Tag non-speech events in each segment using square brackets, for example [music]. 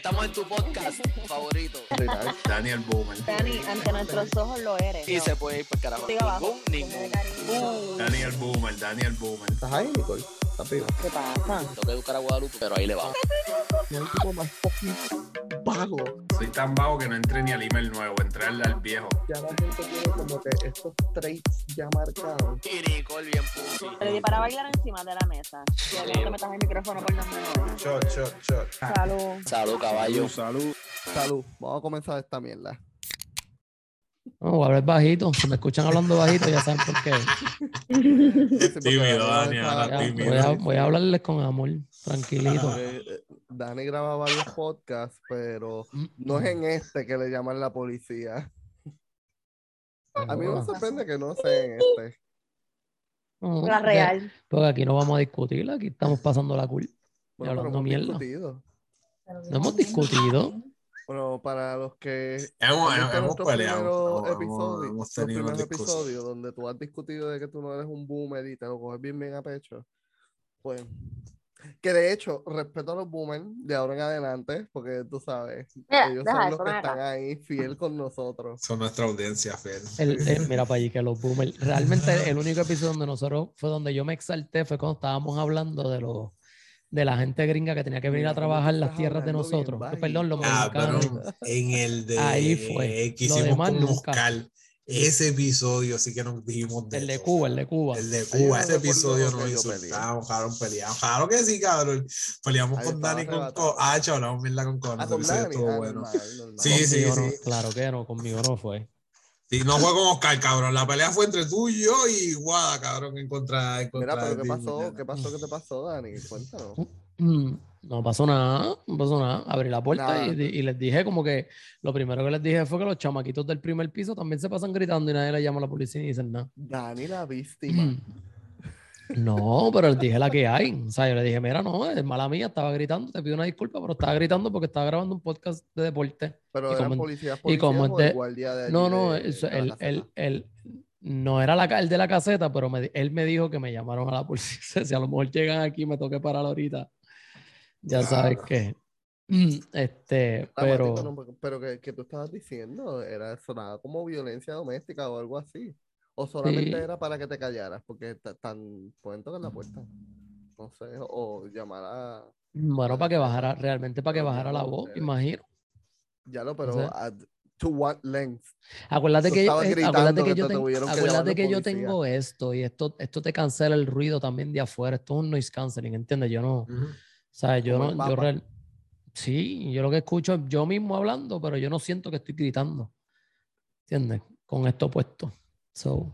Estamos en tu podcast favorito. Daniel Boomer. Dani, ante nuestros ojos lo eres. Y se puede ir por carajo. Siga abajo. Ningún, ningún. Daniel Boomer, Daniel Boomer. ¿Estás ahí, Nicole? ¿Estás vivo? ¿Qué pasa? Tengo que educar a Guadalupe, pero ahí le vamos. Hay tipo más fucking vago. Soy tan vago que no entré ni al email nuevo, entré al, al viejo. Ya la gente tiene como que estos traits ya marcados. Y Nicole bien. Te di para bailar encima de la mesa. No te metas el micrófono por los menores. Shot, shot, shot. Salud. Salud, caballo. salud. Salud. Vamos a comenzar esta mierda. No, voy a hablar bajito. Si me escuchan hablando bajito, ya saben por qué. [laughs] Tímido, Dani, ahora Ya, tímido. voy, a, voy a hablarles con amor, tranquilito. Eh, Dani graba varios podcasts, pero no es en este que le llaman la policía. A mí me sorprende que no sea en este. No, La real. Porque aquí no vamos a discutir, aquí estamos pasando la cool. Bueno, hablando pero hemos mierda. discutido. No hemos discutido. Bueno, para los que Hemos, hemos peleado. primeros Hemos, episodios, hemos los tenido primeros unas discusiones. episodios donde tú has discutido de que tú no eres un boomer y te lo coges bien bien a pecho. Pues, que de hecho, respeto a los boomers de ahora en adelante, porque tú sabes, Mira, ellos son los que acá. están ahí fiel con nosotros. Son nuestra audiencia, Fer. El- el- [laughs] mira para allí que los boomers. Realmente el único episodio donde nosotros fue donde yo me exalté fue cuando estábamos hablando de los de la gente gringa que tenía que venir a trabajar las estás tierras de bien nosotros. bajito. Perdón, los Ah, mexicanos. en el de Ahí fue. que Lo hicimos demás con nunca. Moscal, ese episodio sí que nos dijimos de El de todo. Cuba, el de Cuba. El de Cuba, ese episodio nos insultamos, cabrón, peleamos. Claro que sí, cabrón. Peleamos con Dani con. Co. Ah, chaval, hablamos mierda con Conan. Ah, con episodio Dani. estuvo Ah, bueno. normal, normal. Sí, sí, no, sí. claro que no, conmigo no fue. Sí, no fue con Oscar, cabrón. La pelea fue entre tú y yo y Guada, cabrón, en contra, en contra Mira, pero de ¿qué ti, pasó? nena. ¿Qué pasó? ¿Qué te pasó, Dani? Cuéntanos. Mm, No pasó nada, no pasó nada. Abrí la puerta y, les dije como que lo primero que les dije fue que los chamaquitos del primer piso también se pasan gritando y nadie le llama a la policía y dicen nada. Dani, la víctima. Mm. No, pero les dije la que hay. O sea, yo le dije, mira, no, es mala mía, estaba gritando, te pido una disculpa, pero estaba gritando porque estaba grabando un podcast de deporte. Pero Y eran como- policías, y como policías o de- guardia de No, no, de- eso, de él, él, él- no era la, el de la caseta, pero me él me dijo que me llamaron a la policía. [laughs] Si a lo mejor llegan aquí, me toque parar ahorita. Ya sabes que. Mm, Este, pero. No, pero que, que tú estabas diciendo, era sonaba como violencia doméstica o algo así. O solamente Sí. era para que te callaras, porque ta- tan pueden tocar la puerta. No sé, o llamar a. Bueno, para que bajara, realmente para que bajara la voz, ustedes. imagino. Ya lo, pero sea- at- to what length. Acuérdate que, yo- eh, acuérdate que que yo, te acuérdate que yo tengo esto y esto, esto te cancela el ruido también de afuera. Esto es un noise canceling, ¿entiendes? Yo no. ¿Sabes? Yo no, yo real- sí, yo lo que escucho es yo mismo hablando, pero yo no siento que estoy gritando, ¿entiendes? Con esto puesto. So,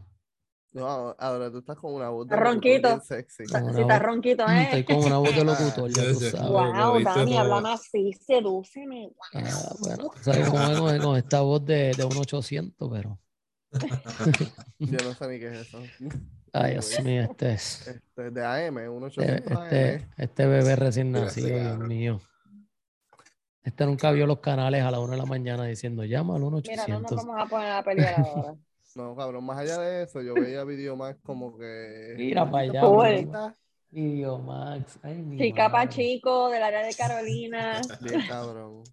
No, ahora tú estás con una voz de locutor bien ronquito. sexy. Si estás ronquito, mm, ¿eh? estoy con una voz de locutor, ya [laughs] tú sabes. Wow. Wow, Dani, todo. háblame así, sedúceme. Ah, bueno, sabes cómo es con, con esta voz de, de un 800, pero. [laughs] Yo no sé ni qué es eso. [laughs] Ay, Dios mío, este [laughs] es. Este, de AM, un Este, 800 este, AM. este bebé recién nacido, Dios mío. Este nunca vio los canales a la una de la mañana diciendo llama al Mira, no nos 1800. vamos a poner a pelear ahora. [laughs] No, cabrón, más allá de eso, yo veía video más como que. Mira pa' allá, Idio Max. Ay, mi Chica pa' madre. chico del área de Carolina. Bien cabrón.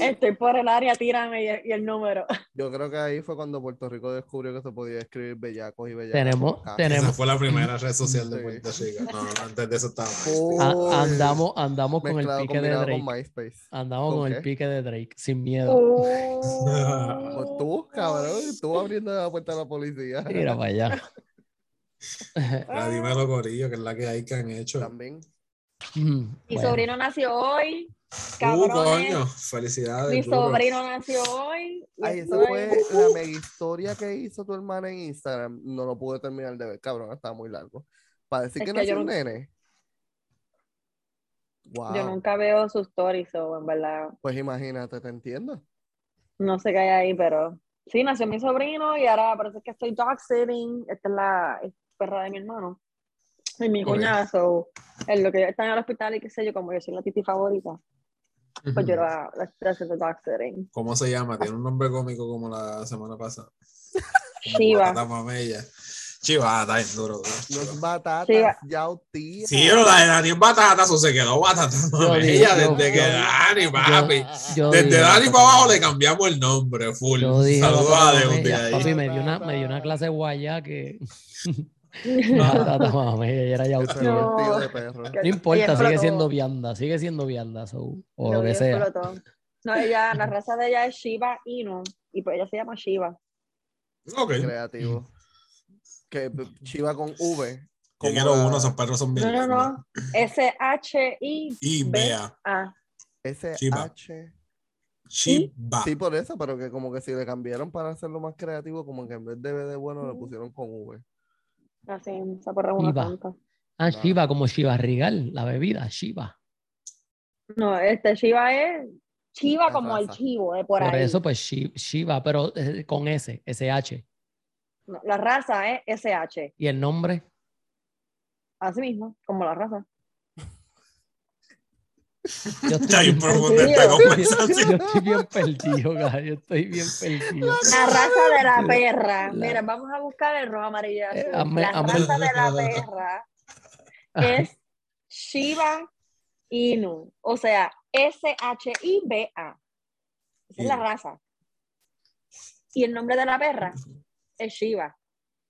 Estoy por el área, tírame y, y el número. Yo creo que ahí fue cuando Puerto Rico descubrió que se podía escribir bellacos y bellacas. Tenemos, acá. Esa tenemos, fue la primera red social de. Puerto Rico. No, antes de eso estaba. Uy, a- andamos, andamos con el pique de Drake. con. Andamos ¿Con el pique de Drake, sin miedo. Pues Oh. tú, cabrón, tú abriendo la puerta a la policía. Mira para allá. Ah, dímelo, Corillo, que es la que hay que han hecho. También. Mi bueno. sobrino nació hoy. Uh, Cabrones. coño, felicidades. Mi duro. sobrino nació hoy. Ay, esa estoy- fue la mega [laughs] historia que hizo tu hermana en Instagram. No lo pude terminar de ver, cabrón, estaba muy largo. Para decir Es que que nació yo un no- nene. Wow. Yo nunca veo sus stories, o en verdad, Pues imagínate, te entiendo. no sé qué hay ahí, pero sí, nació mi sobrino y ahora parece que estoy dog sitting. Esta es la perra de mi hermano. Y mi cuñada, so, en lo que yo está en el hospital y qué sé yo, como yo soy la titi favorita, pues yo la, la sitting. ¿Cómo se llama? Tiene un nombre cómico como la semana pasada. Como Shiva. Batata Mamella. Chivata es duro. No es batata, Sí, va- Sí, yautía. pero la de Dani es batata, eso se quedó batata. Yo ella digo, desde yo- que yo- Dani, papi. Yo Desde Dani para abajo le cambiamos el nombre, full. Saludos a ya, ahí. papi, me dio una, me dio una clase guaya que. [laughs] Batata, mami, ella era es No. de perro. No importa, sigue siendo vianda, sigue siendo vianda, so, o lo que sea. explotó. No, ella, la raza de ella es Shiba Inu y pues ella se llama Shiba. Ok. Creativo. Que chiva con V. Yo quiero uno, esos perros son bien No, [laughs] no, no. S-H-I-B-A. SH. Chiba. Sí, por eso, pero que como que si le cambiaron para hacerlo más creativo, como que en vez de B de bueno le pusieron con V. Así, es una Shiba. santa. Ah, Shiva, como Shiva Rigal, la bebida, Shiva. No, este Shiba es Chiva La como el chivo, de por, Por ahí. eso, pues Shi- Shiva, pero eh, con S, SH. No, la raza es SH. ¿Y el nombre? Así mismo, como la raza. Yo Está bien perdido. Yo estoy bien perdido, cara. Yo estoy bien perdido. La raza de la perra. La- Mira, vamos a buscar el rojo, amarillo Eh, azul. la raza de la perra es Shiba Inu. O sea, S-H-I-B-A. Esa es la raza. Y el nombre de la perra es Shiba.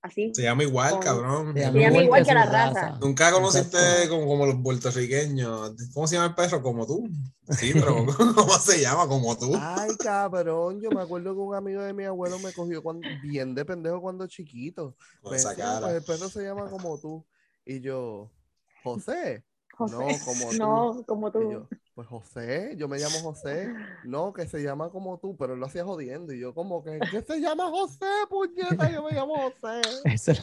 Así. Se llama igual, Con- cabrón. Se llama igual que la raza. Nunca conociste como, como los puertorriqueños. ¿Cómo se llama el perro? Como tú. Sí, pero [laughs] ¿cómo se llama? Como tú. Ay, cabrón, yo me acuerdo que un amigo de mi abuelo me cogió cuando, bien de pendejo cuando chiquito. Con Me esa decía, cara. pues el perro se llama como tú. Y yo, José. José. No, como [laughs] tú. No, como Y tú. yo, pues José, yo me llamo José. No, que se llama como tú, pero él lo hacía jodiendo. Y yo, como que, ¿qué se llama José, puñeta? Yo me llamo José. [laughs] Ese-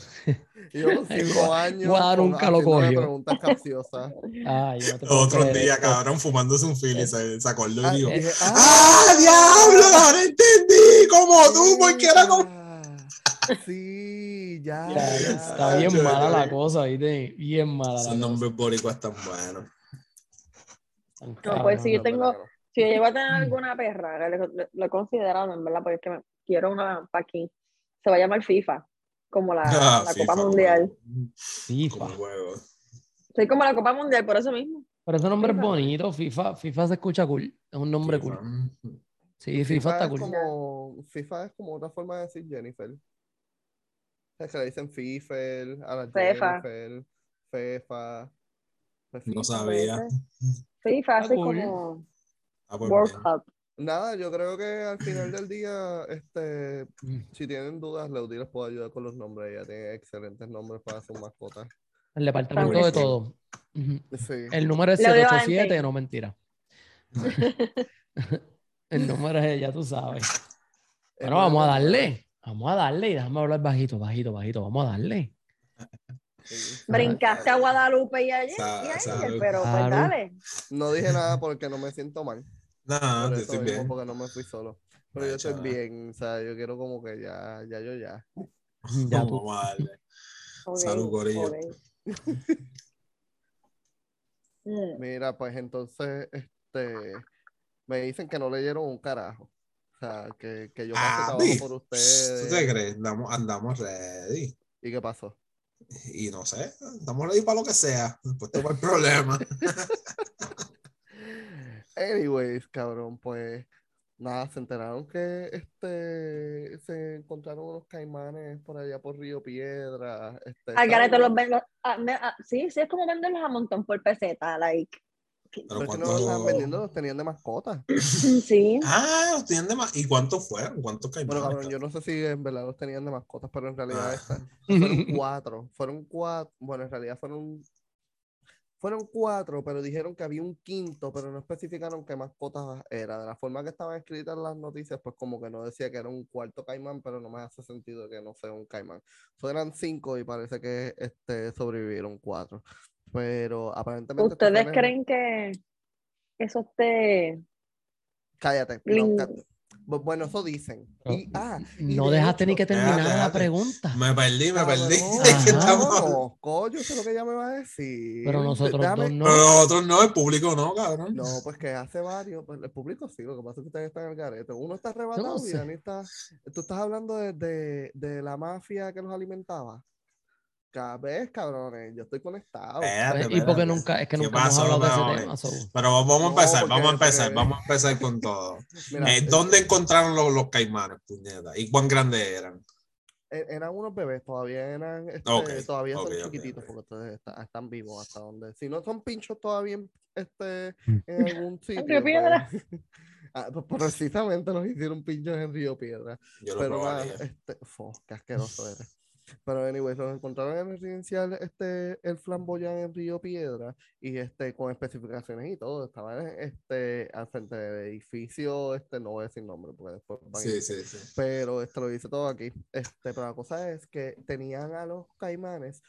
Y yo con [laughs] cinco años. Gua con- nunca lo cogió. preguntas capciosas. [laughs] Yo no te Otro creer día, cabrón, fumándose un fili, se, se acordó Ah, y dijo, dije, ¡Ah, diablo! Ahora entendí, como tú, porque era como... ah, Sí, ya. Ya, ya. está bien mala la cosa, ¿viste? Bien mala la Esos cosa. nombres boricuas tan buenos. No, pues sí, yo tengo, si yo llego a tener alguna perra, lo he considerado, en verdad, porque es que me- quiero una para aquí. Se va a llamar FIFA, como la, [laughs] Ah, la FIFA, Copa Mundial. FIFA. Soy como la Copa Mundial, por eso mismo. Pero ese nombre es bonito, FIFA, FIFA se escucha cool. Es un nombre FIFA. cool. Sí, FIFA está es cool. como, FIFA es como otra forma de decir Jennifer. Es que le dicen FIFA, a la Fefa. Jennifer, Fefa. pues No FIFA. FIFA, así cool. como Ah, pues World bien. Cup. Nada, yo creo que al final del día, este, si tienen dudas, Leudi les puedo ayudar con los nombres. Ella tiene excelentes nombres para sus mascotas. El departamento de todo. Sí. El número es Le doy 787, avance. no mentira. [laughs] [laughs] El número es, ya tú sabes. Bueno, vamos a darle. Vamos a darle y déjame hablar bajito, bajito, bajito. Vamos a darle. Brincaste a Guadalupe y ayer, Sa- y ayer, salud. pero pues Salud. dale. No dije nada porque no me siento mal. No, Por eso estoy mismo, bien. porque no me fui solo. Pero Ay, yo estoy bien, o sea, yo quiero como que ya, ya yo ya. Ya tú. [laughs] Ok, Salud, corillo. Mm, Mira, pues entonces, este, me dicen que no leyeron un carajo. O sea, que, que yo pasé Ah, trabajo por ¿Tú te ustedes. crees? Andamos, andamos ready. ¿Y qué pasó? Y no sé, estamos ready para lo que sea. Después tengo el problema. Anyways, cabrón, pues nada, se enteraron que este se encontraron unos caimanes por allá por Río Piedra. Este, Al garete los ven- los- ah, ah, sí, sí, es como venderlos a montón por peseta, like. Pero que no cuánto- los estaban [clears throat] vendiendo, los tenían de mascota. [clears throat] Sí. Ah, los tienen de más. ¿Y cuántos fueron? ¿Cuántos caimanes? Bueno, cabrón, yo no sé si en verdad los tenían de mascotas, pero en realidad Ah. esta- [laughs] fueron cuatro. Fueron cuatro. Bueno, en realidad fueron. Fueron cuatro, pero dijeron que había un quinto, pero no especificaron qué mascotas era. De la forma que estaban escritas las noticias, pues como que no decía que era un cuarto caimán, pero no me hace sentido que no sea un caimán. So, eran cinco y parece que este, sobrevivieron cuatro. Pero aparentemente. ¿Ustedes creen que eso te... Cállate. no, Lin- Bueno, eso dicen. Y, ah, y No de dejaste ni hecho- que terminara la pregunta. Me perdí, me perdí. No, coño, eso es lo que ella me va a decir. Pero nosotros Déjame- dos no. Pero nosotros no, el público no, cabrón. No, pues que hace varios, pues el público sí, lo que pasa es que ustedes están en el garete. Uno está arrebatado y sé. Dani está. Tú estás hablando de, de, de la mafia que los alimentaba. Ca- ¿Ves, cabrones? Yo estoy conectado. Espérate, y porque nunca, es que ¿Qué nunca hemos hablado de ese tema. so. Pero vamos a No, empezar, vamos a empezar, vamos a empezar con todo. [laughs] Mira, Eh, ¿Dónde encontraron los, los caimanes, puñeta? ¿Y cuán grandes eran? e- eran unos bebés, todavía eran, este, todavía son chiquititos porque ustedes está- están vivos hasta donde. Si no son pinchos todavía en, este, Mm. en algún sitio. Río Piedra. pues- [laughs] Ah, pues precisamente los hicieron pinchos en Río Piedra. Yo lo Pero nada, este, fo, qué asqueroso eres. Pero anyway, los encontraron en el residencial este, el flamboyán en Río Piedra y este con especificaciones y todo. Estaban este, al frente del edificio, este, no voy a decir nombre porque después van a Sí, sí, sí. pero esto lo dice todo aquí. Este, pero la cosa es que tenían a los caimanes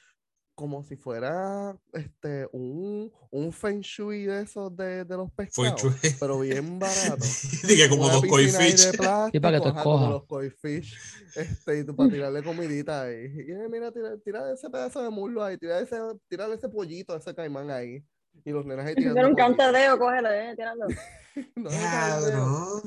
como si fuera este, un, un feng shui de esos de, de los pescados, pero bien [laughs] barato. [laughs] Dije como dos koi fish. [laughs] Sí, para que tú escojas. los koi fish, este, y tú para tirarle comidita ahí. Y mira, tira, tira ese pedazo de muslo ahí, tira ese, tírale ese pollito ese caimán ahí. Y los nenes ahí tirando. Era un cantadeo, cógele, eh, tirando. [laughs] No,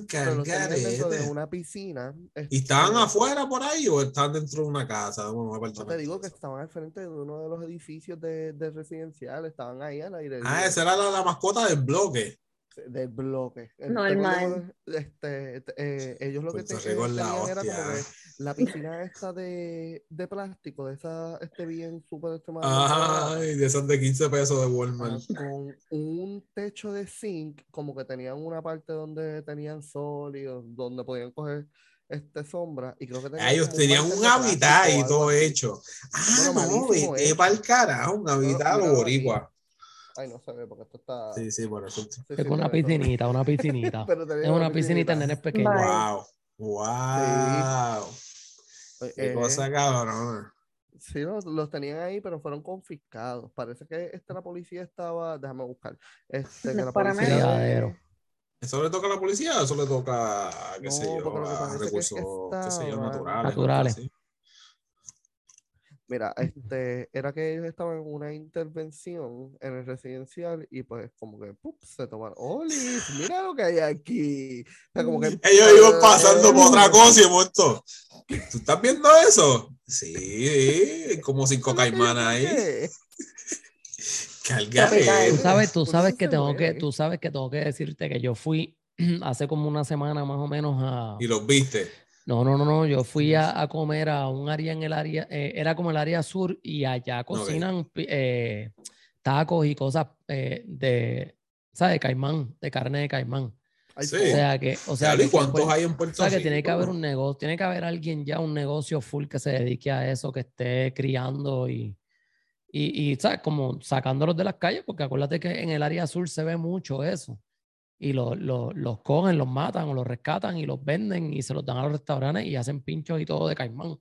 Cabrón, pero dentro de una piscina. ¿Y estaban este, afuera por ahí o estaban dentro de una casa? de un No te digo que estaban al frente de uno de los edificios de, de residencial, estaban ahí al aire Ah, esa era la, la mascota del bloque. del bloque. Este, Normal. Este, eh, ellos lo que Puerto la tenían era como que la piscina esta de, de plástico, de esa este bien súper extremadamente barata, Ay, de esas de 15 pesos de ah, Walmart. con un techo de zinc, como que tenían una parte donde tenían sol y donde podían coger este sombra y creo que tenían Ellos tenían un hábitat o y todo hecho. Ah, Bueno, no, vete hecho. para el carajo, un hábitat aquí. boricua. Ay, no se ve porque esto está. Sí, sí, por eso. sí, Es sí, [laughs] una piscinita, una piscinita. Es una piscinita en nenes pequeños. Wow, wow. Qué Eh, cosa cabrona. Sí, los, los tenían ahí, pero fueron confiscados. Parece que este, la policía estaba. Déjame buscar. Este, que la policía. ¿Eso le toca a la policía o eso le toca, qué No, sé yo, a es que recursos, qué sé yo, estaban- naturales? Naturales. Mira, este, era que ellos estaban en una intervención en el residencial y pues como que ¡pup! se tomaron. ¡Olis! Mira lo que hay aquí. O sea, como que, [laughs] Ellos iban pasando por otra cosa y de momento, ¿tú estás viendo eso? Sí, como [laughs] cinco ¿eso es lo que caimanas ahí. [laughs] Tú sabes, tú sabes que tengo que, tú sabes que tengo que decirte que yo fui [clears throat] hace como una semana más o menos a. Y los viste. No, no, no, no. Yo fui a, a comer a un área en el área, eh, era como el área sur y allá cocinan eh, tacos y cosas eh, de, ¿sabes? De caimán, de carne de caimán. Sí. O sea que, o sea, Diablo, ¿Y que, cuántos hay en o Puerto sea que tiene que haber un negocio, tiene que haber alguien ya, un negocio full que se dedique a eso, que esté criando y, y, y ¿sabes? Como sacándolos de las calles, porque acuérdate que en el área sur se ve mucho eso. Y lo- lo- los cogen, los matan o los rescatan y los venden y se los dan a los restaurantes y hacen pinchos y todo de caimán. O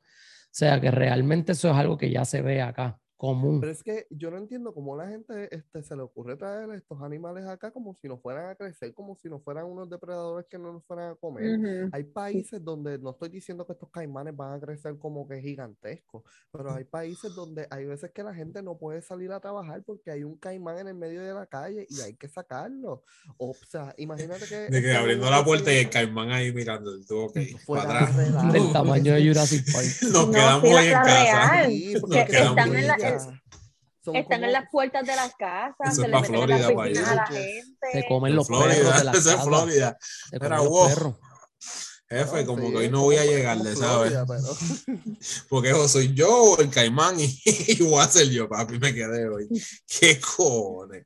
sea que realmente eso es algo que ya se ve acá, común. Pero es que yo no entiendo cómo la gente este, se le ocurre traer estos animales acá como si no fueran a crecer, como si no fueran unos depredadores que no nos fueran a comer. Ujú. Hay países donde no estoy diciendo que estos caimanes van a crecer como que gigantescos, pero hay países donde hay veces que la gente no puede salir a trabajar porque hay un caimán en el medio de la calle y hay que sacarlo. O sea, imagínate que... De que este abriendo la puerta y el caimán ahí mirando el tubo, ok, [laughs] Fuera para atrás. Del tamaño de Jurassic Park. [laughs] Nos No, quedamos ahí en casa. real. Sí, que porque están son en la- Están como- en las puertas de las casas, Eso se es le meten en Florida, las a la gente. Se comen En los perros de [laughs] Florida, la esa es casa. Florida. Se Era comen los wow. perros. Jefe, como sí, que hoy no voy a llegarle, ¿sabes? Pero- [laughs] Porque o soy yo o el caimán y, [laughs] y voy a ser yo, papi, me quedé hoy. ¿Qué cojones?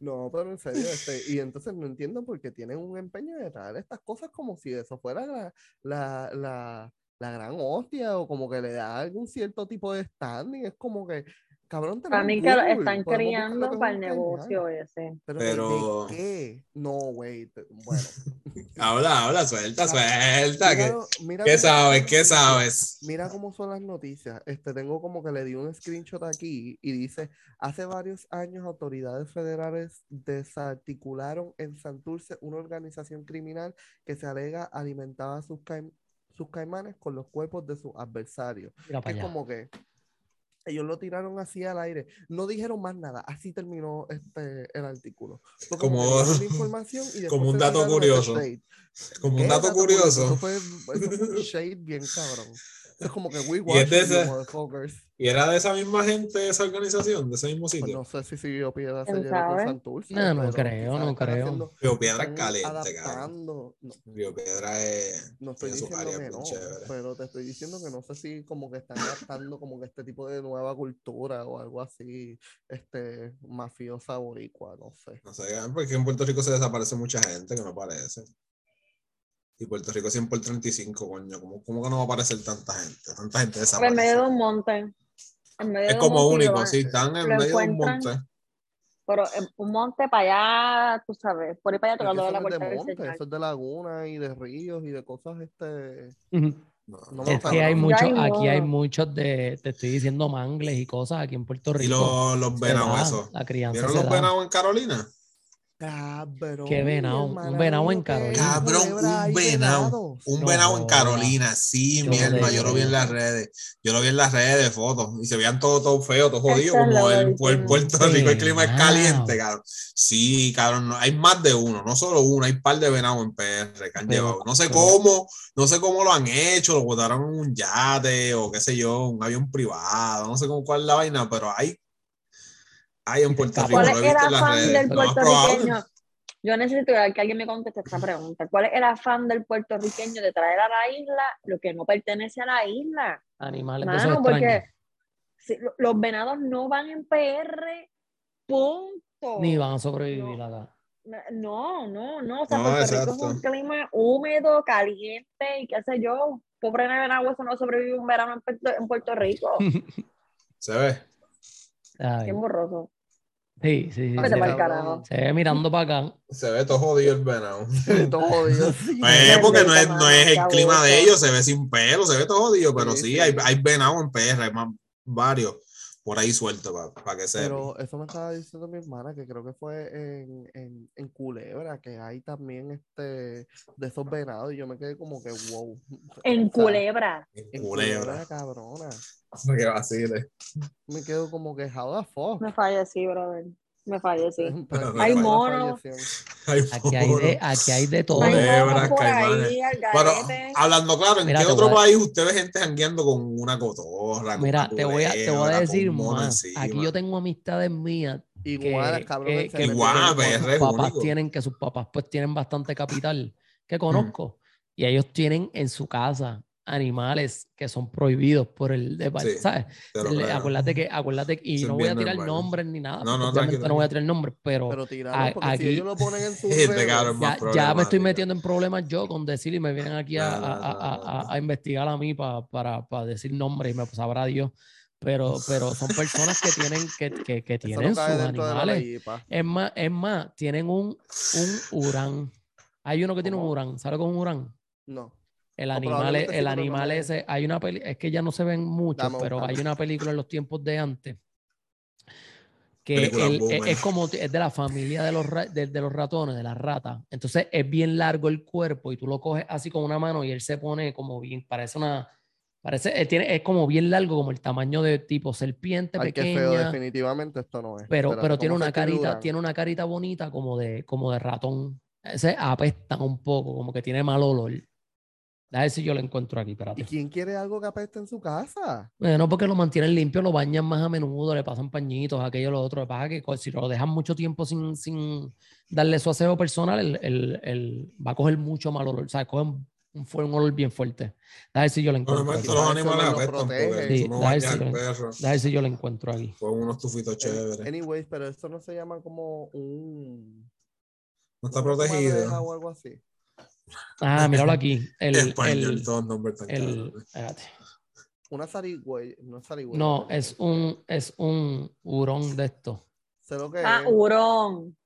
No, pero en serio, este, y entonces no entiendo por qué tienen un empeño de traer estas cosas como si eso fuera la, la, la, la gran hostia o como que le da algún cierto tipo de standing. Es como que, cabrón, Para tenemos mí que lo están criando que para el negocio ese. Pero, Pero- ¿de qué? No, güey. te- Bueno. [laughs] Habla, habla, suelta, suelta. ¿Qué, mira qué cómo son sabes? las ¿Qué noticias. sabes? Mira cómo son las noticias. Este, tengo como que le di un screenshot aquí y dice, hace varios años autoridades federales desarticularon en Santurce una organización criminal que se alega alimentaba sus, sus caimanes con los cuerpos de sus adversarios. Es allá. como que ellos lo tiraron así al aire, no dijeron más nada, así terminó este, el artículo. Como- [laughs] información y como un dato curioso. Como ¿Qué un dato curioso. Eso fue, eso fue un [laughs] shade bien cabrón. Es como que we Y es watch de you, ese-. Y era de esa misma gente, de esa organización, de ese mismo Pues sitio. no sé si siguió Piedra ¿Quién se lleva con? Santurce. No, no creo, no creo. haciendo- Río Piedra es caliente, cabrón. adaptando. No, Río Piedra es. no estoy diciendo área que no, chévere. pero te estoy diciendo que no sé si como que están adaptando como que este tipo de nueva cultura o algo así, este, mafiosa boricua, no sé. No sé, porque en Puerto Rico se desaparece mucha gente que no aparece. Y Puerto Rico 100 por 35, coño. ¿Cómo, cómo que no va a aparecer tanta gente? Tanta gente En medio desaparece. de un monte. En medio Es de un como y único, sí, están en medio de un monte. Pero en un monte para allá, tú sabes, por ahí para allá tocando eso la puerta de monte, eso es de laguna y de ríos y de cosas, este, No no, Es que hay hay aquí hay muchos de, te estoy diciendo mangles y cosas aquí en Puerto Y Rico. los, los se venados, eso. La crianza ¿Vieron los venados en Carolina? Cabrón. ¿Qué venado? Un venado en que Carolina. Cabrón, un venado. Un No venado en. Carolina, sí, Yo mi no te hermano, yo lo vi en las redes. Yo lo vi en las redes, fotos, y se veían todo, todo feo, todo jodido, como el, el Puerto Rico, el clima es caliente, cabrón. Sí, cabrón, no, hay más de uno, no solo uno, hay un par de venados en PR que han Pero- llevado. No sé pero- cómo, no sé cómo lo han hecho, lo botaron en un yate o qué sé yo, un avión privado, no sé cómo cuál es la vaina, pero hay, hay en Puerto. Rico, ¿Cuál lo es he el visto en las afán del puertorriqueño? Yo necesito que alguien me conteste esta pregunta. ¿Cuál es el afán del puertorriqueño de traer a la isla lo que no pertenece a la isla? Animales Mano, porque si- los venados no van en PR, punto. Ni van a sobrevivir No. acá. No, no, no. O sea, No, Puerto Rico exacto. es un clima húmedo, caliente y qué sé yo. Pobre venado, eso no sobrevive un verano en Puerto, en Puerto Rico. [laughs] Se ve. Ay, Qué borroso. Sí, sí, sí. Vete Se, ve- carajo. se ve mirando para acá. Se ve todo jodido el venado. Todo jodido, [laughs] sí. Porque no es, no es el clima de ellos, se ve sin pelo, se ve todo jodido, pero Sí, sí, sí. hay, hay venado en PR, hay más, varios por ahí sueltos para que se Pero eso me estaba diciendo mi hermana, que creo que fue en, en, en Culebra, que hay también este de esos venados, y yo me quedé como que wow. En O sea, Culebra. En culebra. cabrona. [laughs] Que vacile. Me quedo como que, how the fuck. Me fallecí, brother. Me fallecí. [laughs] Hay monos. Aquí hay de, aquí hay de todo. Ahí, Pero garete. hablando claro, ¿en Mira, qué otro a- país usted ve gente jangueando con una cotorra? Mira, te voy a, te voy a decir más. Aquí yo tengo amistades mías que, cabrón. que- se que- meten Iguana, en- pero es sus papás tienen, que sus papás pues tienen bastante capital que conozco. Y ellos tienen en su casa animales que son prohibidos por el de, Sí, ¿sabes? Le- acuérdate que, acuérdate, y Eso no voy a tirar normal. nombres ni nada, No, no, obviamente no voy a tirar nombres, pero, Pero tiraron, a- porque si aquí- ellos lo ponen en sus [laughs] redes, cabrón más ya, ya me estoy metiendo en problemas yo con decir y me vienen aquí a, a- a- investigar a mí pa- para, para decir nombres y me sabrá Dios. Pero, pero son personas que tienen, que, que, tienen sus animales. Es más, es más, tienen un, un hurán. Hay uno que tiene un hurán. ¿Sabe con un hurán? No. El animal, es- sí, el animal ese, hay una peli, es que ya no se ven muchos, Dame pero hay una película en los tiempos de antes que el- e- es como es de la familia de los, ra- de, de los ratones, de las ratas. Entonces es bien largo el cuerpo y tú lo coges así con una mano y él se pone como bien, parece una, parece, eh, tiene, es como bien largo, como el tamaño de tipo serpiente Ay, qué feo, definitivamente esto no es. Pero, pero tiene ¿cómo una carita, tiene una carita bonita como de, como de ratón. Ese apesta un poco, como que tiene mal olor. A ver si yo lo encuentro aquí, ¿Y espérate. quién quiere algo que apeste en su casa? Bueno, porque lo mantienen limpio, lo bañan más a menudo, le pasan pañitos, aquello, lo otro. Lo que pasa que si lo dejan mucho tiempo sin, sin darle su aseo personal, el, el- el- va a coger mucho mal olor. O sea, coge un, un, olor bien fuerte. A ver si yo lo encuentro. Aquí. los animales apestan Sí, no al perro A ver si yo lo encuentro aquí. con unos tufitos chéveres. Anyways, pero esto no se llama como un. No está protegido. O algo así. Ah, míralo aquí. [laughs] El, Español, el, todos nombres tan el- espérate. Una zarigüey. No es zarigüey. No, es un, es un hurón de esto. Sé lo que Ah, es. hurón.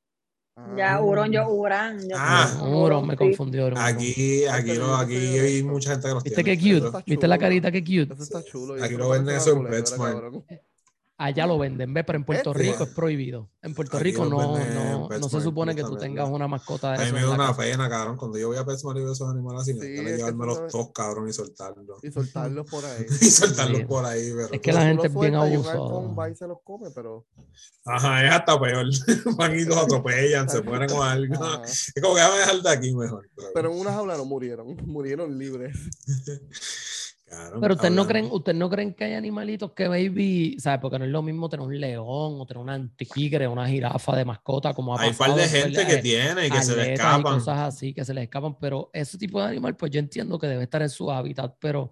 Ah. Ya, hurón, yo hurán. yo Ah. un hurón me confundió. Aquí, aquí, yo aquí hay mucha gente que los ¿Viste tiene. qué cute? ¿Viste la carita qué cute? Eso está chulo. Aquí lo venden eso en cabrón. Allá lo venden, ¿ves? Pero en Puerto Este. Rico es prohibido. En Puerto Aquí Rico no, venden en no, no se supone que tú tengas una mascota de A mí me da la una casa. pena, cabrón. Cuando yo voy a PetSmart y veo esos animales así, me Sí, eso no es- todos, cabrón, y soltarlos. Y soltarlos por ahí. [laughs] y soltarlos Sí. por ahí, pero. Es que la Tú gente los es bien y se los come, pero. Ajá, es hasta peor. [laughs] Van y los atropellan, se mueren con algo. Ajá. Es como que déjame dejar de aquí mejor. Pero, Pero en una jaula no murieron. [laughs] Murieron libres. Claro, Pero ustedes no creen, ustedes no creen que hay animalitos que baby, ¿sabes? Porque no es lo mismo tener un león o tener una tigre, una jirafa de mascota, como ha Hay par pasado, de ¿verdad? gente que Eh, tiene y que se le y escapan. cosas así que se les escapan, pero ese tipo de animal, pues yo entiendo que debe estar en su hábitat, pero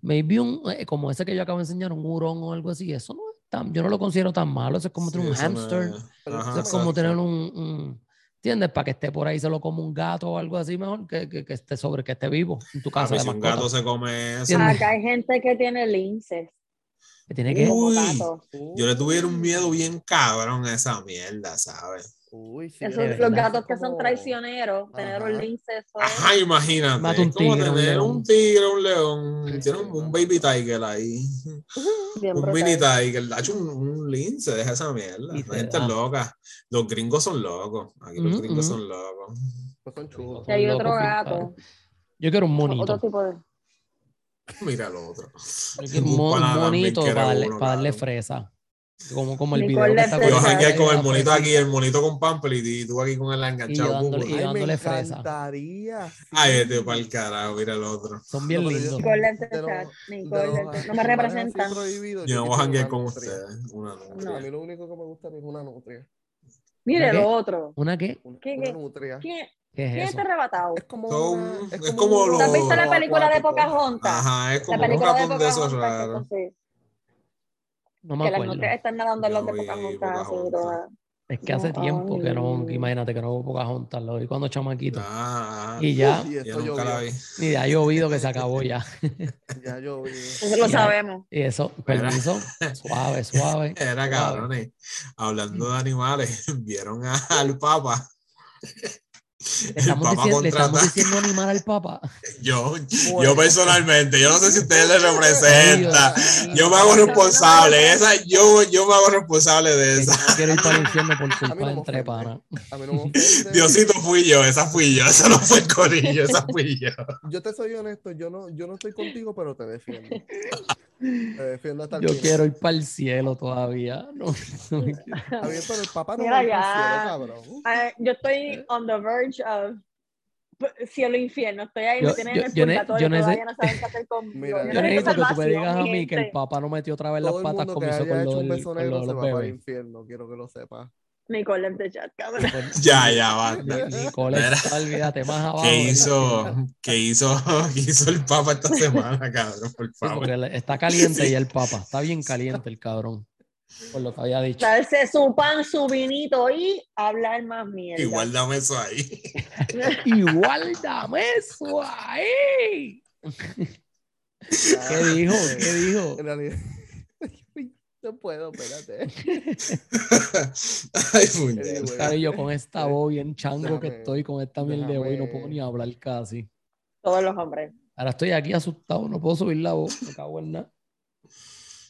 maybe un, eh, como ese que yo acabo de enseñar, un hurón o algo así, eso no es tan, yo no lo considero tan malo, eso es como Sí, tener un no es- Pero Ajá, eso es como tener un, un- ¿entiendes? Para que esté por ahí, se lo come un gato o algo así mejor, que, que, que esté sobre, que esté vivo en tu casa de si un gato se come eso. Acá hay gente que tiene linces. Que tiene que... como Uy. Yo le tuviera un miedo bien cabrón a esa mierda, ¿sabes? Uy, sí, Esos, los gatos que son traicioneros, tener un lince, Ajá, imagínate. Mata un es como tigre, un un tigre, un león. Sí, Tiene sí, un, un baby tiger ahí. [laughs] bien Un brutal. mini tiger. Ha hecho un, un lince, deja esa mierda. La te gente es loca. Los gringos son locos. Aquí los gringos son locos. Pues son chulos. Y hay Son otro gato. Yo quiero un monito. Otro tipo de. Mira lo otro. Yo quiero un, monito para darle, para darle fresa. Como, como el Nicole video que Yo jangueé con el la monito aquí, el monito con pamper y tú aquí con el Y enganchado. dándole- cuco. y Ay, me dándole fresa. encantaría. Ay, este para el carajo, mira el otro. Son bien No, lindos. Nicole De de Nicole Lente- No me animales representa. así prohibidos, Yo no voy a janguear una con nutria. ustedes. Una A mí nutria. lo único que me gusta es una nutria. Mire ¿Qué? lo otro. ¿Una qué? Una, ¿Qué, una qué? nutria. ¿Quién, ¿Qué es quién eso? está arrebatado? Es como, Son- una- es como un los- ¿Tú has visto la película de. Pocahontas? Ajá, es La como un película de ratón de esos Pocahontas. que raros. No me que las acuerdo. nutrias están nadando en los de Pocahontas. Pocahontas. Es que hace No, tiempo que no, imagínate que no hubo Pocahontas, lo vi cuando chamaquito. Ah. Y ya, Y Yo esto nunca la llovió. vi. y ya ha llovido que se [laughs] acabó ya. Ya llovió. Eso lo sabemos. Y eso, permiso, suave, suave. [laughs] Era cabrones. Hablando de animales, [laughs] vieron a- al Papa. Le estamos, Papa diciendo, le estamos diciendo animal al Papa. Yo, Bueno. yo personalmente, yo no sé si ustedes le representa. Yo me hago responsable. Esa, yo, yo me hago responsable de esa. no quiero ir para el infierno por culpa no entre ofende. panas. A mí no. Diosito fui yo, esa fui yo. Esa no fue el corillo, esa fui yo. Yo te soy honesto, yo no, yo no estoy contigo, pero te defiendo. Te defiendo hasta el Yo final. quiero ir para el cielo todavía. No, no. Está bien, pero el papá no Mira va al ya. cielo, cabrón. Ah, yo estoy on the verge of p- cielo e infierno. Estoy ahí, Yo- me tienen en el yo- yo ne- purgatorio, yo nece- todavía no saben qué hacer conmigo. [laughs] Mira, Yo necesito que tú me digas a mí que el papá no metió otra vez las patas como hizo con un beso negro se va para el infierno, quiero que lo sepas. Nicole en the chat, cabrón. [laughs] Ya, ya, basta. Ni- Nicole, olvídate más abajo. ¿Qué hizo, qué hizo, [laughs] qué hizo el Papa esta semana, cabrón? Por favor. está caliente Sí. ya el papa. Está bien caliente el cabrón. Por lo que había dicho. Darse su pan, su vinito y hablar más mierda. Igual dame eso ahí. [laughs] Igual dame eso ahí. ¿Qué dijo? ¿Qué dijo? No puedo, espérate. Ay, puñeta. Yo con esta voz bien chango que estoy con esta mierda de voz y no puedo ni hablar casi. Todos los hombres. Ahora estoy aquí asustado, no puedo subir la voz, me cago en nada.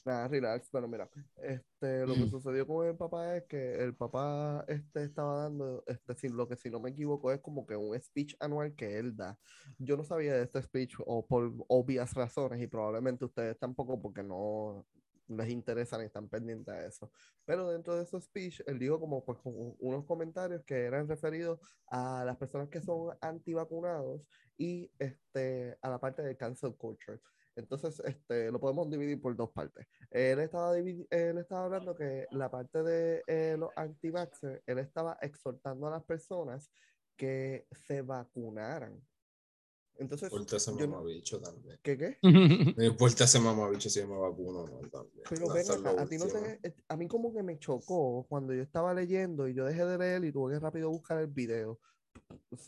Nada, relax. Bueno, mira, este, lo que sucedió con el papá es que el papá este, estaba dando, este, si, lo que si no me equivoco es como que un speech anual que él da. Yo no sabía de este speech o por obvias razones y probablemente ustedes tampoco porque no les interesa ni están pendientes a eso. Pero dentro de ese speech, él dijo como, pues, como unos comentarios que eran referidos a las personas que son antivacunados y este, a la parte de cancel culture. Entonces, este, lo podemos dividir por dos partes. Él estaba, él estaba hablando que la parte de eh, los anti él estaba exhortando a las personas que se vacunaran. Entonces, No importa ese mamabicho también. ¿qué qué? [laughs] No importa ese mamabicho si me vacuno o no también. Pero ven acá, a ti no te, a mí como que me chocó cuando yo estaba leyendo y yo dejé de leer y tuve que rápido buscar el video.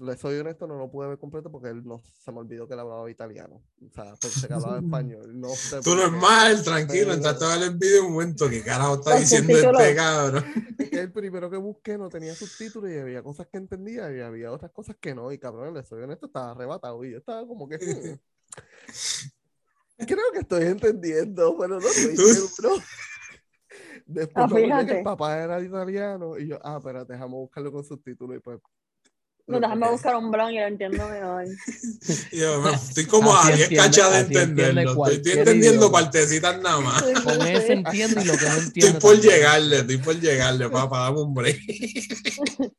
Le soy honesto, no lo pude ver completo porque él no se me olvidó que él hablaba italiano. O sea, pensé que [laughs] hablaba español. No sé Tú normal, tranquilo, entraste a ver el video un momento. ¿Qué carajo está diciendo este cabrón? El primero que busqué no tenía subtítulos y había cosas que entendía y había otras cosas que no. Y cabrón, le soy honesto, estaba arrebatado y yo estaba como que. "Hmm, Creo que estoy entendiendo, pero no estoy seguro. Después Ah, me que fíjate. el papá era italiano y yo, ah, espérate, déjame buscarlo con subtítulos y pues No, déjame buscar un blog y lo entiendo mejor. [laughs] Yo, me- estoy como Así a 10 entiende- cachas de entenderlo. Estoy, entendiendo idioma. partecitas nada más. Con ese entiendo y lo que no entiendo. Estoy por también. llegarle, estoy por llegarle, papá, dame un break. [laughs]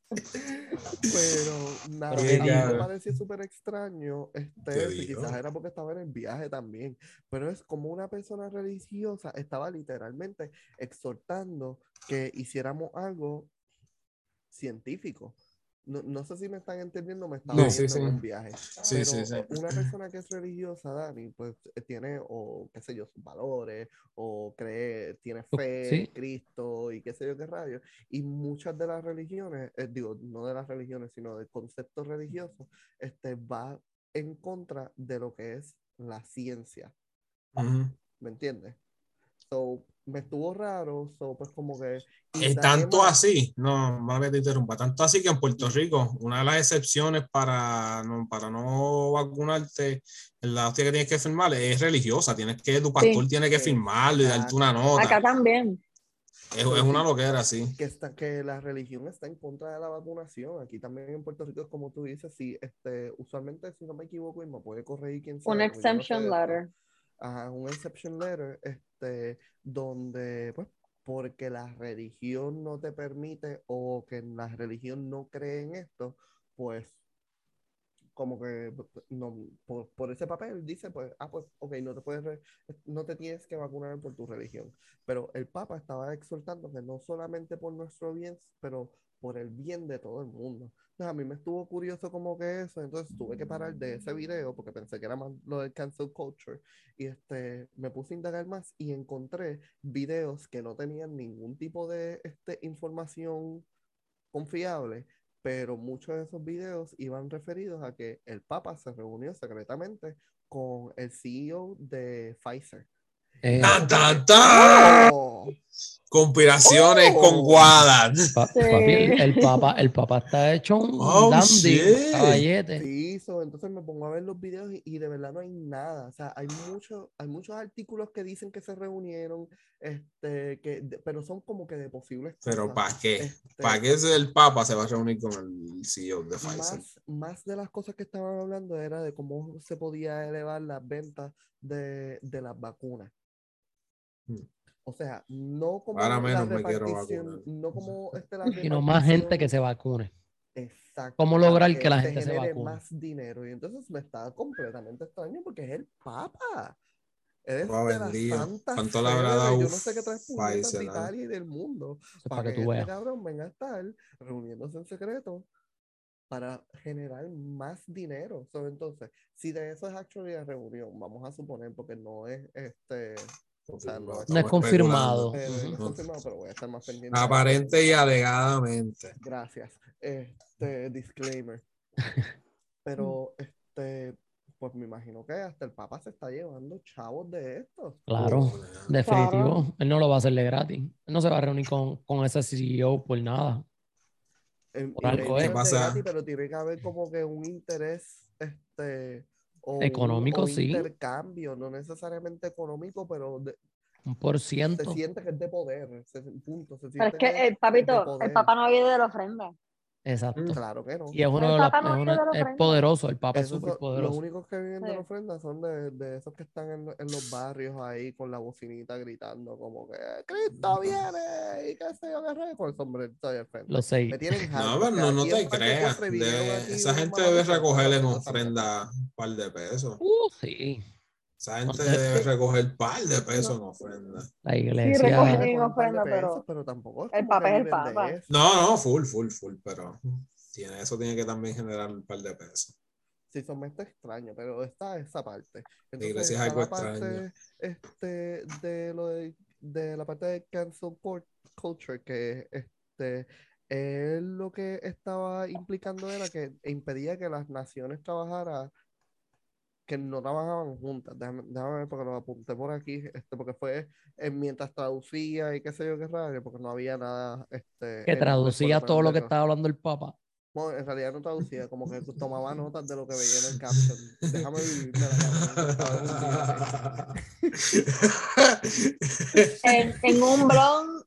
Pero nada, Pero a mí me pareció súper extraño este, eso, quizás era porque estaba en el viaje también, pero es como una persona religiosa estaba literalmente exhortando que hiciéramos algo científico. No, no sé si me están entendiendo, me estaba No. viendo Sí, sí, en un viaje. Sí, pero sí, sí. una persona que es religiosa, Dani, pues eh, tiene, o qué sé yo, sus valores, o cree, tiene fe en Cristo y qué sé yo qué rayos. Y muchas de las religiones, eh, digo, no de las religiones, sino del concepto religioso, este, va en contra de lo que es la ciencia. ¿Me entiendes? So, me estuvo raro, so, pues como que... Es tanto así, no, más que te interrumpa, tanto así que en Puerto Rico, una de las excepciones para no, para no vacunarte, la hostia que tienes que firmar es religiosa, tienes que, tu pastor tiene que firmarlo y darte una nota. Acá también. Es, es una loquera, sí. que, está, que la religión está en contra de la vacunación. Aquí también en Puerto Rico es como tú dices, sí, este, usualmente, si no me equivoco, y me puede corregir quien sea. Un porque yo no sé exemption letter. Ajá, un exception letter, este, donde, pues, porque la religión no te permite o que la religión no cree en esto, pues, como que no, por, por ese papel dice, pues, ah, pues, ok, no te puedes, re- no te tienes que vacunar por tu religión. Pero el Papa estaba exhortando que no solamente por nuestro bien, pero por el bien de todo el mundo. A mí me estuvo curioso como que eso, entonces tuve que parar de ese video porque pensé que era más lo del cancel culture y este, me puse a indagar más y encontré videos que no tenían ningún tipo de este, información confiable, pero muchos de esos videos iban referidos a que el Papa se reunió secretamente con el CEO de Pfizer. Eh, ¡Tan, tan, tan! ¡Oh! Conspiraciones Oh. con guadas. pa- Sí. papi, el, papa, el papa está hecho un Oh, dandy, caballete. Sí, so, entonces me pongo a ver los videos y, y de verdad no hay nada. O sea, hay muchos, hay muchos artículos que dicen que se reunieron, este, que, de- pero son como que de posibles Pero. ¿para qué? Este, ¿Para qué el Papa se va a reunir con el CEO de Pfizer? más, más de las cosas que estaban hablando era de cómo se podía elevar las ventas de, de las vacunas. Hmm. O sea, no como Ahora la menos me quiero repartición, vacunar. no como [laughs] este, la Sino más gente que se vacune. Exacto. ¿Cómo lograr que la gente se vacune? más dinero. Y entonces me está completamente extraño porque es el Papa. Eres Papá de la bendito. santa ¿Cuánto le habrá de- dado Yo no sé qué traes puñetas Pfizer, de? Italia y del mundo. Para para que, que tú este veas. cabrón venga a estar reuniéndose en secreto para generar más dinero. So, entonces, si de eso es actually la reunión, vamos a suponer, porque no es este. O sea, no, No es confirmado. eh, no es confirmado, pero voy a estar más pendiente. Aparente y alegadamente. Gracias. Este disclaimer. [laughs] Pero, este, pues me imagino que hasta el Papa se está llevando chavos de estos. Claro, definitivo. Claro. Él no lo va a hacerle gratis. Él no se va a reunir con, con ese CEO por nada. En- Por algo es. pero tiene que haber como que un interés, este, o un- Económico, o sí. intercambio, no necesariamente económico, pero de- Un por se ciento. siente que es de poder, se, punto, se Pero es siente que el de papito, el papá no vive de la ofrenda. Exacto. Claro que no. Y es uno El de los, no es, vive uno- de la es ofrenda. poderoso, el Papa es Esos súper son- los poderoso. únicos que viven de la ofrenda son de, de esos que están en, en los barrios ahí con la bocinita gritando como que Cristo viene y qué sé yo qué rey", con el sombrerito al frente. Los seis. Me tienen [laughs] No, pero no, no te creas. de- esa gente debe recoger en ofrenda un par de pesos. Uh, sí. Esa gente debe recoger un par de pesos en ofrenda. La iglesia. en Recogen un par de ofrenda, pero pesos, pero tampoco el Papa es el Papa. No, no, full, full, full, pero tiene, eso tiene que también generar un par de pesos. Sí, son medio extraños, pero está esa parte. La Entonces, iglesia es algo la extraño. parte este, de, lo de, de la parte de cancel cult- culture, que este, él lo que estaba implicando era que impedía que las naciones trabajaran, que no trabajaban juntas. Déjame, déjame ver porque lo apunté por aquí, este, porque fue eh, mientras traducía y qué sé yo qué raro, porque no había nada. Este, Que traducía menos todo lo que estaba hablando el Papa. Bueno, en realidad no traducía, como que tomaba notas de lo que veía en el caption. Déjame vivir, en en, en un blog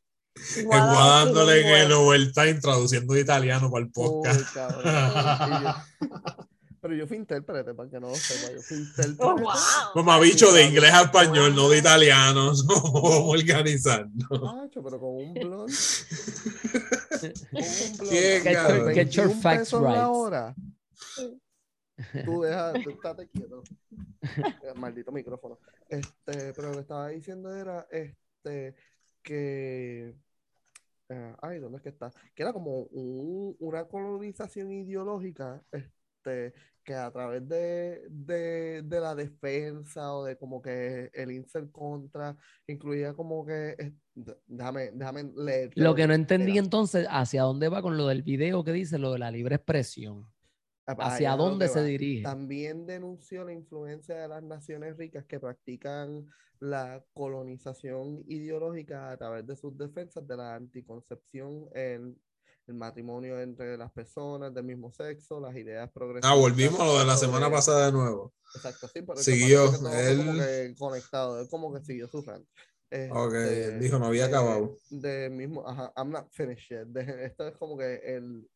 El Guada dándole en el overtime traduciendo de italiano para el Uy, podcast. cabrón. Pero yo fui intérprete, para que no lo sepa. Yo fui [laughs] intérprete. Oh, wow. Mamabicho de inglés a español, no de italiano. [laughs] Organizando. Macho, pero con un blond. Con un blond. Qué Get your- cabrón. get your 21 facts right. hora. Tú deja, tú estate quieto. Eh, Maldito micrófono. Este, pero lo que estaba diciendo era este que eh, ay, ¿dónde es que está? Que era como un- una colonización ideológica, este, que a través de, de, de la defensa o de como que el insert contra, incluía como que, déjame, déjame leer. Lo que no entendí Mira. entonces, ¿hacia dónde va con lo del video que dice lo de la libre expresión? Ah, ¿Hacia ahí es a lo dónde se va. dirige? También denunció la influencia de las naciones ricas que practican la colonización ideológica a través de sus defensas de la anticoncepción, el, el matrimonio entre las personas del mismo sexo, las ideas progresistas. Ah, volvimos a lo de la semana pasada de nuevo. Exacto, sí, pero Siguió, fue como él- que conectado, él como que siguió su rant. Ok, Este, él dijo, no había de- acabado. De mismo, ajá, I'm not finished yet. De- esto es como que el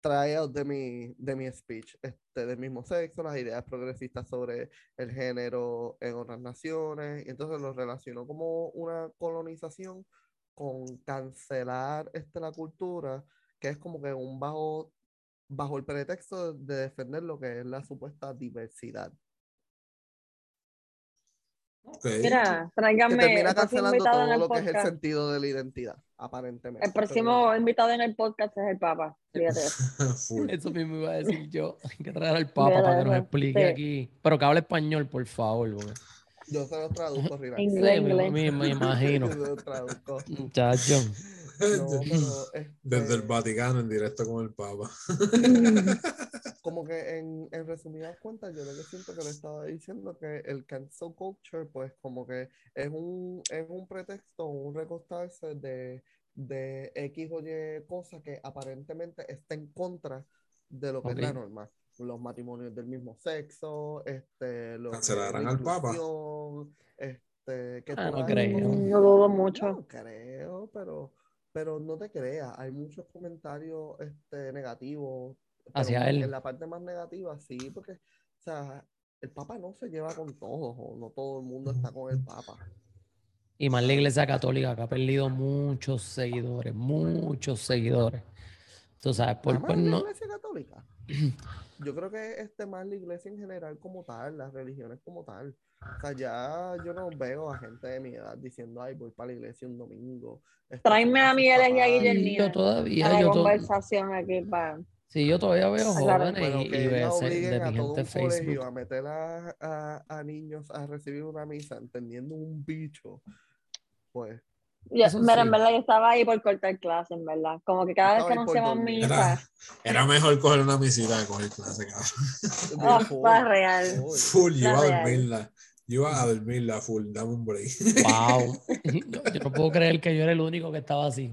tryout de mi, de mi speech, este, del mismo sexo, las ideas progresistas sobre el género en otras naciones, y entonces lo relacionó como una colonización con cancelar este, la cultura, que es como que un bajo, bajo el pretexto de defender lo que es la supuesta diversidad. Ok. Mira, tráiganme termina el próximo cancelando invitado en todo el lo que es el podcast. sentido de la identidad, aparentemente. El pero próximo bueno. invitado en el podcast es el Papa. Fíjate. [laughs] [laughs] Eso mismo iba a decir yo. [laughs] Hay que traer al Papa para que nos Mira, explique sí. aquí. Pero que hable español, por favor. porque- Yo se los traduzco, Sí, Inglés, me, inglés. me- me imagino. Yo [laughs] se los traduzco. Muchacho. No, pero, Desde el este, Vaticano en directo con el Papa. [laughs] como que en, en resumidas cuentas, yo lo que siento que le estaba diciendo que el cancel culture, pues como que es un, es un pretexto, un recostarse de, de X o Y cosa que aparentemente está en contra de lo que es la norma. Los matrimonios del mismo sexo, este, lo que es ¿Cancelarán la al Papa? Este, que Ah, no creo. No dudo mucho. No creo, pero, pero no te creas, hay muchos comentarios este, negativos. Hacia él. En la parte más negativa, sí, porque, o sea, el Papa no se lleva con todos, o no todo el mundo está con el Papa. Y más la iglesia católica que ha perdido muchos seguidores, muchos seguidores. Tú sabes, por, más pues la no. iglesia católica. [clears throat] Yo creo que este más la iglesia en general como tal, las religiones como tal. O sea, ya yo no veo a gente de mi edad diciendo, ay, voy para la iglesia un domingo. Este, Tráeme a Miguel y a papás". Guillermina. Yo todavía, A la yo to- conversación aquí para. sí, yo todavía veo claro. jóvenes Pero y, y obliguen de a todo gente un Facebook. a meter a, a- a niños a recibir una misa entendiendo un bicho, pues Yo, sí. en verdad, yo estaba ahí por cortar clase, en verdad. Como que cada vez que anunciaban dormir. Era, era mejor coger una visita que coger clase, cabrón. [laughs] oh, full, fue real. full. Iba a real. dormirla. Yo iba a dormirla full, dame un break. Wow. Yo, [laughs] [laughs] yo no puedo creer que yo era el único que estaba así.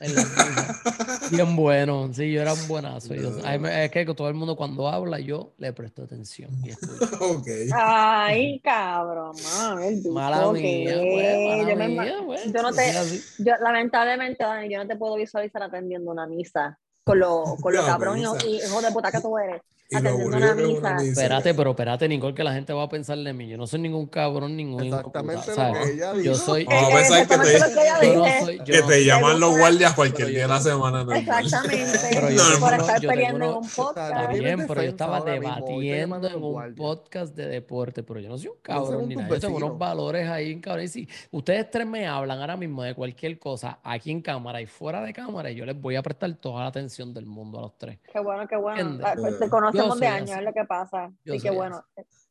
en la misa. [laughs] Bien bueno. Sí, yo era un buenazo. Yo- es que todo el mundo cuando habla, yo le presto atención y escucho. ok. Ay, cabrón, man, el bicho Mala mía, pues, mala yo mía, pues, yo no te-. Yo, lamentablemente, Dani, yo no te puedo visualizar atendiendo una misa con lo, con lo La cabrón y hijo de puta que tú eres. Y lo atendiendo aburrido una que es una misa. misa. Espérate, pero espérate, Nicole, que la gente va a pensar de mí. Yo no soy ningún cabrón, ningún hijo Exactamente lo ¿sabes? que ella Yo soy. A que te- yo no soy- yo Que no- te llaman los guardias cualquier día de la semana. normal. Exactamente. Pero yo por estar peleando en un Está podcast. bien. Bien, pero yo estaba debatiendo en un podcast de deporte, pero yo no soy un cabrón ni nada. Yo tengo unos valores ahí, cabrón. Y si ustedes tres me hablan ahora mismo de cualquier cosa aquí en cámara y fuera de cámara, yo les voy a prestar toda la atención del mundo a los tres. Qué bueno, qué bueno. Ah, pues, Te Yo conocemos de así. es lo que pasa. Yo Así que bueno.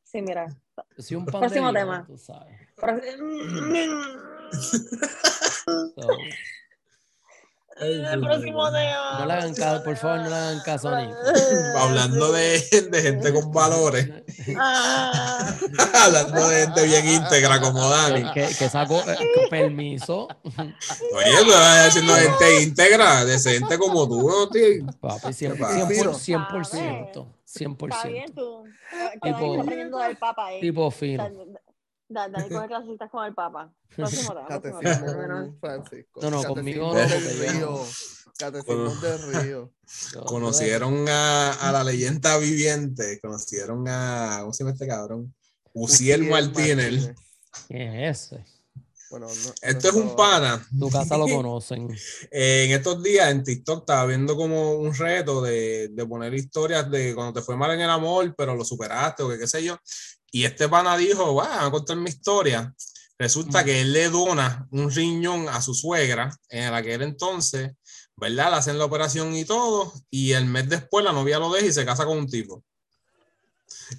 Sí, mira. Soy un Próximo de tema. tú sabes. [laughs] So, El próximo tema. no le hagan caso, por favor, no le hagan caso a Nico. [laughs] Hablando de, de gente con valores, Ah, [laughs] hablando de gente bien íntegra como Dani. Que, que sacó eh, permiso. Oye, tú estás diciendo gente íntegra, decente como tú, ¿no, tío? Papi, 100%. pasa? 100%. 100%. Está bien 100%. tú. Que Tipo- aprendiendo del papa. Tipo fino. Da- Dani coge clasitas con el Papa. Próximo tema, próximo tema. Catecismo Francisco. No, no, conmigo no, río. Catecismo del río. Conocieron a, a la leyenda viviente, conocieron a, ¿cómo se llama este cabrón? Uciel Uciel Martínez. ¿Quién es ese? Bueno, no- Esto es un pana. Tu casa lo [laughs] conocen. Eh, en estos días en TikTok estaba viendo como un reto de, de poner historias de cuando te fue mal en el amor, pero lo superaste o que qué sé yo. Y este pana dijo, va a contar mi historia. Resulta Mm. que él le dona un riñón a su suegra en aquel entonces, ¿verdad? Le hacen la operación y todo, y el mes después la novia lo deja y se casa con un tipo.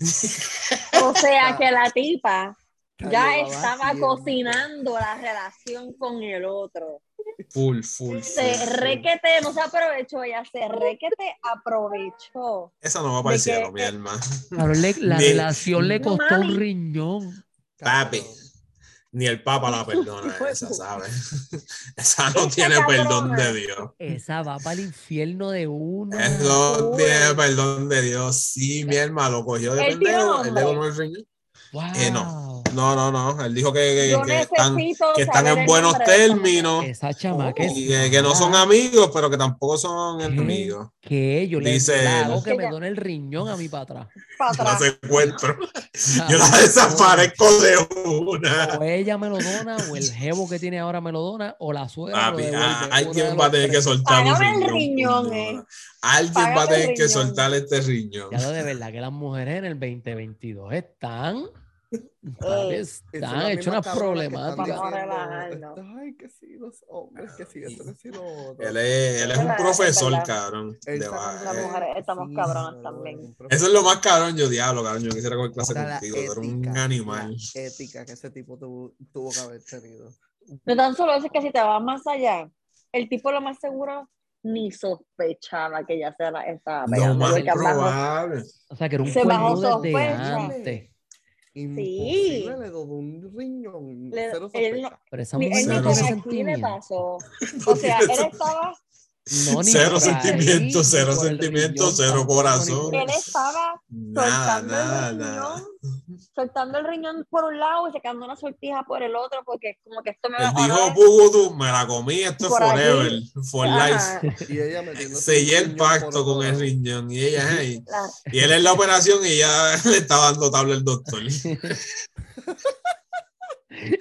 [laughs] O sea que la tipa ya estaba cocinando la relación con el otro. Full, full. Se full, full. requete, no se aprovechó, ella se requete aprovechó. Esa no va para el cielo, mi hermano. Claro, le- la Mi- relación le costó un riñón. Papi. Ni el Papa la perdona, [laughs] esa. ¿sabes? [laughs] Esa no Esa tiene perdón de Dios. Esa va para el infierno de una. Eso Uy. tiene perdón de Dios. Sí, mi hermano lo cogió de pendejo. Él le donó el riñón. Wow. Eh, no. No, no, no. Él dijo que, que- Yo que están, que en buenos términos Esa chamaca y que, que no son amigos, pero que tampoco son enemigos. que yo le hago que me done el riñón a mi patrón. Para Yo atrás. la secuestro. Yo la [laughs] desaparezco de una. O ella me lo dona, o el jevo que tiene ahora me lo dona, o la suegra Papi, lo devuelve. a- Uno de alguien los va a tener que soltar un el riñón. riñón, eh. Alguien va a tener que soltar este riñón. Ya lo de verdad que las mujeres en el 2022 están, [laughs] están. Esas están mismas unas cabronas que están problemáticas. Vamos a diciendo, relajarnos. Ay, que sí, los hombres, que sí, esto, que sí, lo otro. Él es, él es un profesor, cabrón. Las eh, mujeres estamos sí, cabronas no, también. Eso es lo más cabrón, yo diablo, cabrón. Yo quisiera coger clase contigo, eres un animal. ética que ese tipo tuvo, tuvo que haber tenido. No tan solo eso, es que si te vas más allá, el tipo lo más seguro ni sospechaba que ella se la estaba pegando. más porque bajo- probable. O sea, que era un Se bajó sospecha. Imposible, le doy un riñón. Le- cero él sospecha. Pero esa Él mujer ni no tiene con aquí le pasó. [laughs] O sea, él estaba, No, ni Cero por ahí, sentimiento, ni cero por el sentimiento, riñón cero corazón. él estaba Nada, soltando nada, el nada. riñón, soltando el riñón por un lado y sacando una sortija por el otro, porque como que esto me va Él dijo, Pugudu, me la comí, esto es aquí. forever, for Ajá, life. [laughs] Y ella Sellé el pacto con el riñón y ella, hey. [laughs] Y él en la operación y ya [laughs] le estaba dando tabla el doctor.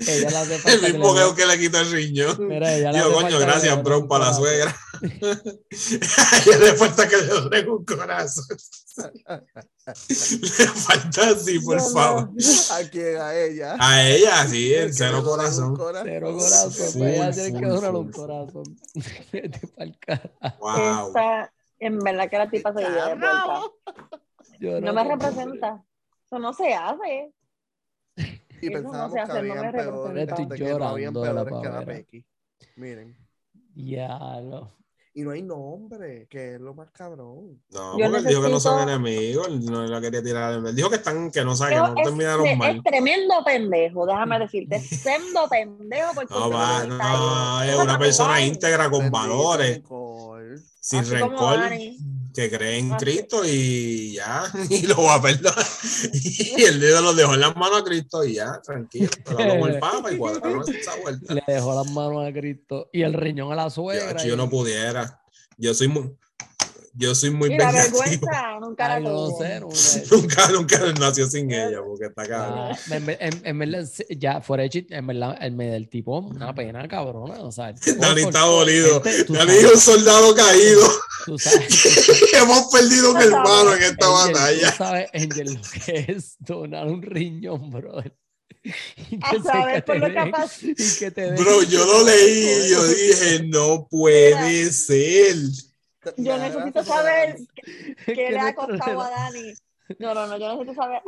Ella le hace El falta que mismo le- geo que le quita el riñón. Mira, ella le Digo, coño, que gracias, le bro, para la suegra. [laughs] Ella le falta que le donen un corazón. [laughs] le falta así, por Dios favor. mío. ¿A quién? A ella. A ella, sí, El el que cero le corazón. Cero corazón, Full, pues ella tiene que full, donar full, un full. corazón. [laughs] Vete carajo. Wow. Esta, en verdad que la tipa se dio de vuelta. Yo No me representa. Eso no se hace. Y Eso no pensábamos se que hace, no habían peores, Estoy de que no habían llorando de la peores que la pavera. Becky. Miren. Ya, no. Y no hay nombre, que es lo más cabrón. No, Yo porque él dijo que no son enemigos, él no la quería tirar. Él dijo que están, que no saben, que no es, terminaron es mal. tremendo pendejo, déjame decirte. Es tremendo pendejo porque No, va, no, está ahí. es una persona íntegra con valores, rencor. sin Así como rencor. Que cree en Así. Cristo y ya, [laughs] y lo va a perdonar. [laughs] Y el dedo lo dejó en las manos a Cristo y ya, tranquilo. Pero el Papa y cuadraron esa vuelta. Le dejó las manos a Cristo y el riñón a la suegra. Yo, yo no pudiera. Yo soy muy, yo soy muy Y la vergüenza [laughs] nunca la Ay, no tuvo. sé, no. Nunca, nunca nació sin ella, porque está cabrón. Ah, en, en- en verdad, ya fuera de chiste, en verdad, el me del tipo, una pena cabrona. O sea, [laughs] Dani está dolido. Dani dijo un soldado caído. tú sabes- [laughs] Hemos perdido un hermano en esta Angel, batalla. Tú sabes, Angel, lo que es donar un riñón, brother. Y A que se- saber que por lo que y te Bro, yo lo leí y yo dije, no puede ser. Yo necesito saber [laughs] qué le ha costado a Dani. No, no, no, yo necesito saber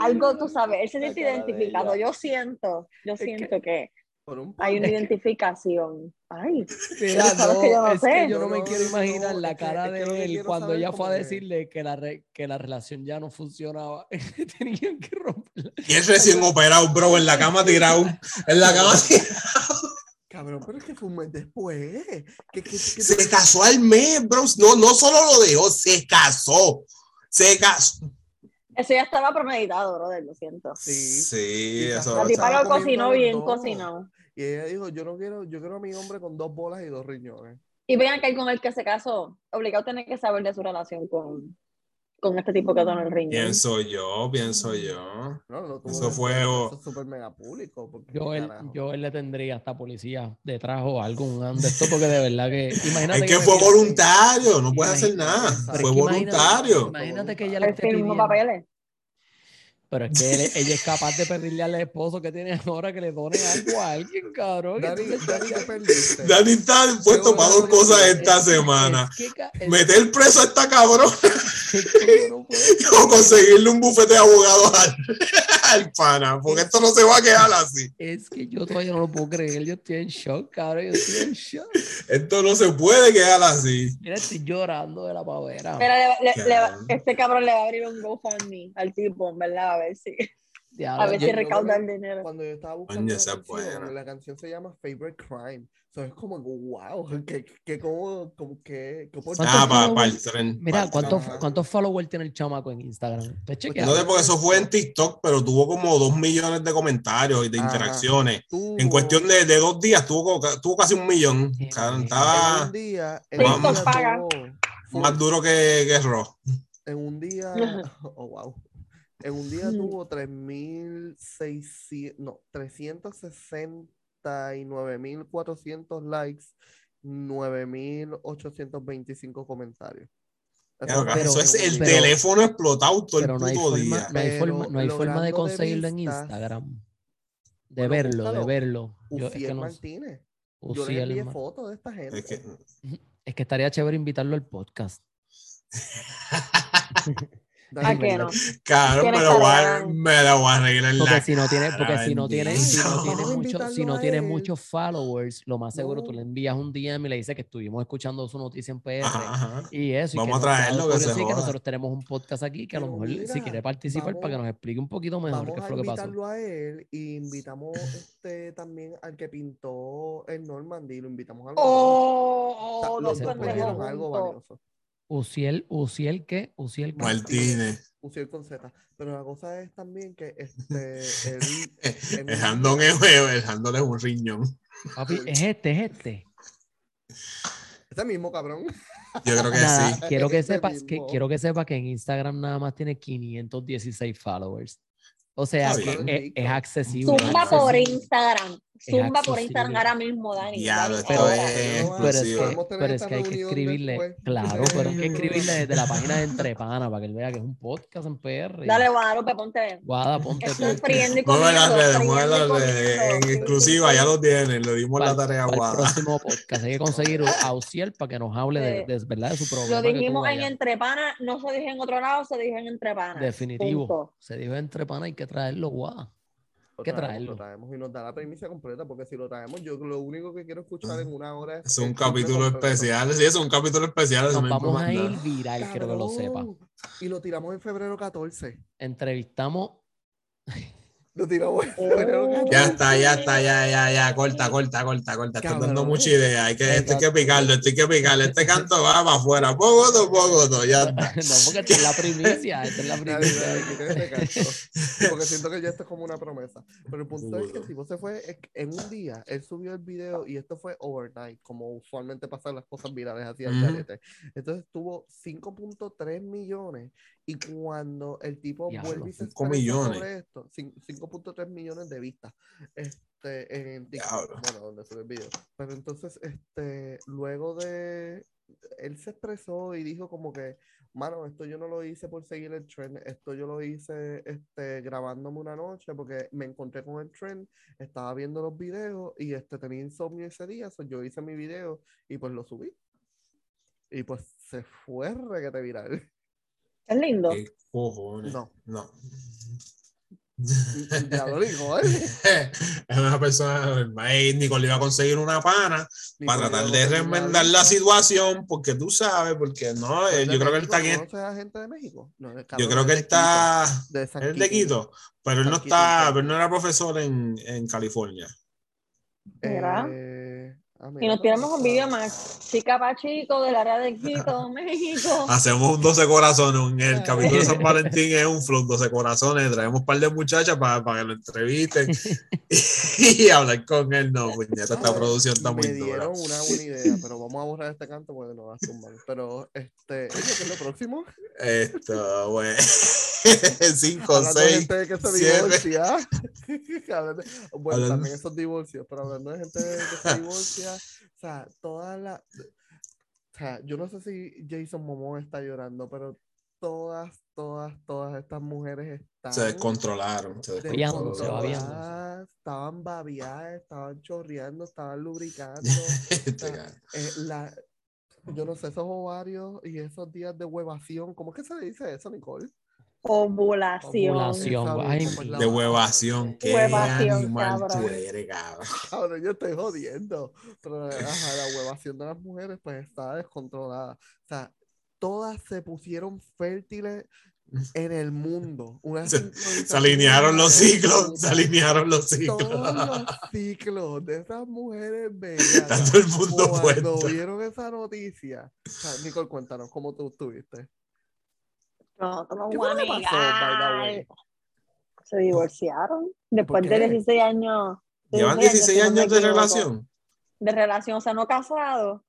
algo, tú sabes, él se siente identificado. Yo siento, yo siento que un hay una identificación. Ay, Mira, no, que yo no es sé. que yo no, No, me no, quiero imaginar no, la cara de él cuando ella fue a decirle que la, re- que la relación ya no funcionaba. [laughs] Tenían que romperla. Y es recién operado, bro, en la cama tirado. En la cama tirado. Cabrón, pero es que fue un mes después. ¿Qué, qué, qué Se casó al mes, bro. No, no solo lo dejó, se casó. Se casó. Eso ya estaba premeditado, brother, lo siento. Sí. Sí, eso. La tipa lo cocinó bien cocinado. Y ella dijo, yo no quiero, yo quiero a mi hombre con dos bolas y dos riñones. Y vean que con el que se casó, obligado tiene que saber de su relación con, con este tipo que donó el riñón. Pienso yo, pienso yo. No, no tuvo Eso que fue, eso es súper mega público. porque, Yo él, yo él le tendría hasta policía detrás o algún de esto porque de verdad que [laughs] imagínate Es que fue me- voluntario, no puede hacer nada. Fue que imagínate- voluntario. Imagínate que ella le esté pidiendo, papeles. pero es que él- ella es capaz de pedirle al esposo que tiene ahora que le done algo a alguien, cabrón. Dani, Dani, te perdiste. Dani está dispuesto para dos cosas esta es que- semana. es que ca- es Meter preso a esta cabrón que no puede- o [laughs] conseguirle un bufete de abogados al, [laughs] al pana, porque esto no se va a quedar así. Es que yo todavía no lo puedo creer, yo estoy en shock, cabrón, yo estoy en shock. Esto no se puede quedar así. Mira, estoy llorando de la pavera. Pero le- le- le este cabrón le va a abrir un GoFundMe al tipo, en verdad, a ver si, Diablo, a ver yo- si yo recauda creo el dinero. Cuando yo estaba buscando la canción, buena. la canción se llama Favorite Crime. So, es como, wow, [laughs] que, que como, como que, ¿Cuántos Ah, para followers? el tren. Mira, ¿cuántos. ¿cuántos followers tiene el chamaco en Instagram? ¿Te chequeas? No sé, porque eso fue en TikTok, pero tuvo como dos millones de comentarios y de Ajá. interacciones. tuvo- En cuestión de, de dos días tuvo, tuvo casi un millón. Bien. en un día, en día paga. más duro que, que Raw. en un día, [laughs] oh wow, en un día tuvo 3.600, no, 369.400 likes, 9.825 comentarios. Claro, fue eso es el pero- teléfono explotado todo Pero el no puto forma, día. no hay forma, no hay Pero forma de conseguirlo en Instagram. De Bueno, verlo, de verlo. Yo- es, que no, Martínez. Yo le envié fotos de esta gente. Es que- [laughs] es que estaría chévere invitarlo al podcast. [laughs] [laughs] Dani, ¿A qué no? Claro, me lo, voy a, me lo voy a reír en Porque la si no tiene, porque si no tiene, si no bendito. [laughs] tiene Vamos a mucho, si no a tiene él. muchos followers, lo más seguro tú No. le envías un DM y le dices que estuvimos escuchando su noticia en PR. Ajá, ajá. Y eso, y Vamos que a traerlo, que se y que nosotros tenemos un podcast aquí que a lo mejor si quiere participar para que vamos- nos explique un poquito mejor Vamos qué fue lo que pasó. invitarlo a él y invitamos este también al que pintó el Normandy, lo invitamos a los dos. Oh, O sea, oh, los dos algo valioso. Uciel, Uciel, ¿qué? Uciel. Martínez. Uciel con Z. Pero la cosa es también que este, [laughs] El handón es, el handón es un riñón. Papi, es este, es este. Ese mismo cabrón. Yo creo que Nada, sí. quiero que sepas que quiero que sepas que en Instagram nada más tiene 516 followers. O sea, que es, es accesible. es Zumba por. Instagram. Zumba por Instagram ahora mismo, Dani. Es Pero es que, pero es hay que escribirle, después. claro, pero hay que escribirle desde la página de [laughs] Entrepana para que él vea que es un podcast en PR. Dale, Guadalupe, ponte. Guada, ponte tú. Estoy friendo y Mueve comiendo. las redes, mueve las redes. En exclusiva, ya lo tienen. Le dimos la tarea Para el guada. próximo podcast hay que conseguir a [laughs] Uciel para que nos hable de, de- ¿verdad? de su problema. Lo dijimos en. Entrepana, no se dijo en otro lado, se dijo en Entrepana. Definitivo. Punto. Se dijo Entrepana, hay que traerlo, guada. Lo que traemos, traerlo. Lo traemos y nos da la premisa completa, porque si lo traemos, yo lo único que quiero escuchar en una hora es. Es un capítulo especial. Sí, es un capítulo especial. Nos no vamos a ir viral, quiero que lo sepa. Y lo tiramos en febrero 14. Entrevistamos. [laughs] Oh. 14. Ya está, ya está, ya, ya, ya. Corta, corta, corta, corta. Cabrón. dando mucha idea. Hay que, esto hay que picarlo, esto hay que picarlo. Este canto va para afuera. Poco, to, poco, to, ya está. no, porque esta es la primicia. Esta es la primicia. este canto. [laughs] Porque siento que ya esto es como una promesa. Pero el punto es que el tipo se fue en un día. Él subió el video y esto fue overnight, como usualmente pasan las cosas virales así al Ujú. garete. Entonces tuvo 5.3 millones. Y cuando el tipo vuelve y se 5 expresa millones. sobre esto, cin- 5.3 millones de vistas. Este, en TikTok, bueno, donde sube el video. Pero entonces, este, luego de. Él se expresó y dijo como que mano, esto yo no lo hice por seguir el trend, esto yo lo hice este, grabándome una noche porque me encontré con el trend, estaba viendo los videos y este, tenía insomnio ese día, so yo hice mi video y pues lo subí. Y pues se fue requete viral. Es lindo. ¿Qué cojones? No. No. Ya lo dijo, ¿eh? [laughs] es una persona normal. Nicole iba a conseguir una pana para tratar de remendar la situación, porque tú sabes, porque no, ¿Es de yo creo que él está aquí. ¿Conoces a gente de México? No, el Yo creo que él está. Quito, de San Él es de Quito, pero él no Quito, está, Quito. pero no era profesor en, en California. Mira. Eh, Ah, Y nos tiramos un video más. Chica pa' chico del área de Quito, [laughs] México. Hacemos un 12 corazones. En el [laughs] capítulo de San Valentín es un flow 12 corazones. Traemos un par de muchachas para, para que lo entrevisten [laughs] y hablar con él. No, puñeta, esta producción está muy me dura. dieron una buena idea, pero vamos a borrar este canto porque nos va a tumbar. Pero, este, ¿qué es lo próximo? Esto, güey. 5, Hablando de 6. gente que se siete. divorcia. Bueno, Hablando- también esos divorcios, pero hablando de gente que se divorcia, o sea, todas las. O sea, yo no sé si Jason Momoa está llorando, pero todas, todas, todas estas mujeres están. Se descontrolaron. Se descontrolaron. Estaban babeadas, estaban chorreando, estaban lubricando. [laughs] Este, eh, la, yo no sé, esos ovarios y esos días de huevación, ¿cómo es que se dice eso, Nicole? Ovulación. Ovulación. Ay, pues, de huevación. Qué Huevación, animal tú cabrón. eres, cabrón. Ahora yo estoy jodiendo. Pero ajá, la huevación de las mujeres pues está descontrolada. O sea, todas se pusieron fértiles en el mundo. Una Se- Se alinearon los ciclos. Se alinearon los Todos ciclos. los ciclos de esas mujeres bellas. Todo el mundo Cuando puesto. vieron esa noticia, o sea, Nicole, cuéntanos cómo tú estuviste. No, ¿Qué fue lo que pasó, by the negar. way? Se divorciaron. Después de 16 años. de Llevan 16 16 si no me años de equivoco. relación. De relación, o sea, no casados,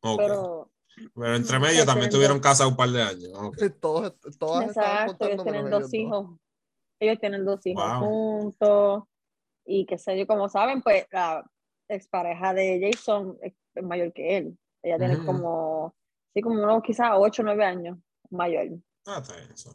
pero Pero entre medio también tuvieron casa un par de años. Ok. Todos, todas exacto, ellos tienen dos ellos hijos. Ellos tienen dos hijos Wow. juntos. Y qué sé yo, como saben, pues la expareja de Jason es mayor que él. Ella tiene Ujú. como, sí, como unos quizás 8 o 9 años mayor. Ah, está bien, eso.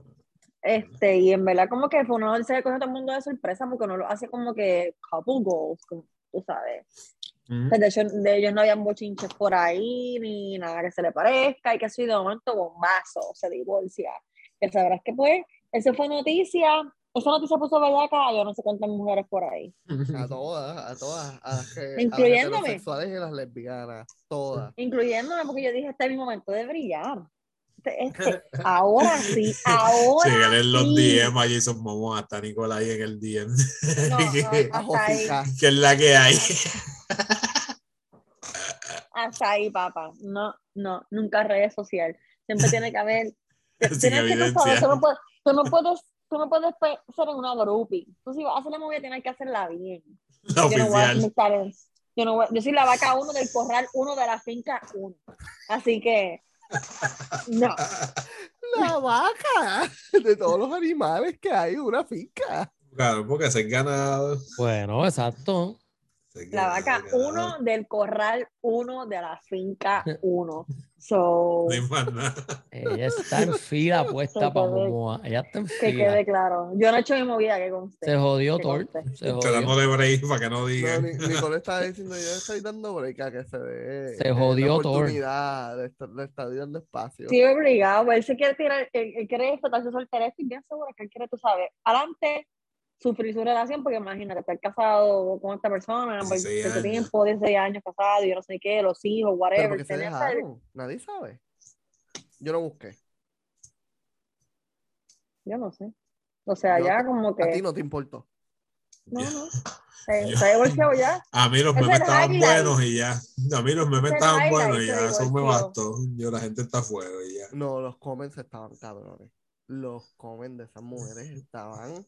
Este, y en verdad como que fue uno se cogió a todo el mundo de sorpresa porque no lo hace como que couple goals, como tú sabes. Sea, De hecho, de ellos no habían bochinches por ahí, ni nada que se le parezca, y que así de momento bombazo, se divorcia. Que sabrás que pues, eso fue noticia, esa noticia puso bellaca a yo no sé cuántas mujeres por ahí. A todas, a todas, a las, que, a las Incluyéndome. heterosexuales y las lesbianas, todas. Incluyéndome porque yo dije, este es mi momento de brillar. Este- este, ahora sí, [laughs] ahora Síguele en los sí. DM a Jason Momoa, hasta Nicolás ahí en el DM. No, no, [laughs] que, es la que hay. hasta ahí, papá. No, no, nunca redes sociales. Siempre tiene que haber. [laughs] Sin tienes que tú no puedes, tú no puedes, tú no puedes ser en una groupie. Tú si vas a hacer la movida tienes que hacerla bien. La Yo no voy a oficial. estar en- yo no voy- yo soy la vaca uno del corral uno de la finca uno. Así que no. La vaca de todos los animales que hay en una finca. Claro, porque se gana. Bueno, exacto. La vaca se gana. uno del corral uno de la finca uno. So, No. Ella está en fila puesta para Momoa. Ella está en que fila. quede claro. Yo no he hecho mi movida que conste. Se jodió que Thor. Se Estoy jodió. dándole break para que no No, digan. Ni- Nicole está [laughs] diciendo, yo le estoy dando break a que se dé Se eh, jodió Thor. oportunidad de estar, de estar dando espacio. Sí, obligado. pues, Él se quiere tirar, él, él quiere disfrutar su soltería. Estoy bien segura que él quiere, tú sabes, adelante, sufrir su relación, porque imagínate, estar casado con esta persona por 16 tanto años. tiempo, 16 años casado, y yo no sé qué, los hijos, whatever. se dejaron, nadie sabe. Yo no busqué. Yo no sé. O sea, Yo ya como A ti que. no te importó. No, no. Se, [laughs] Yo- se ha divorciado ya. A mí los memes es estaban highlight. buenos y ya. A mí los memes es estaban buenos y ya. Eso me bastó. Yo, la gente está a fuego y ya. No, los comments estaban cabrones. Los comments de esas mujeres estaban.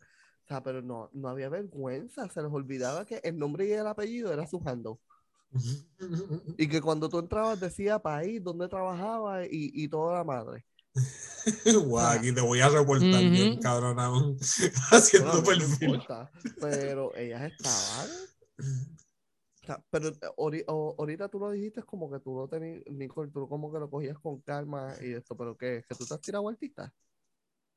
O sea, pero no, no había vergüenza. Se les olvidaba que el nombre y el apellido era su handle. Y que cuando tú entrabas decía país, dónde trabajaba y, y toda la madre. [laughs] Guau, aquí te voy a reportar bien, cabrón, aún [laughs] Bueno, a haciendo no perfil. importa, pero ellas estaban. O sea, pero eh, ori- o- ahorita tú lo dijiste como que tú lo tenías, Nicole, tú como que lo cogías con calma y esto, pero ¿qué? ¿Que tú te has tirado artista?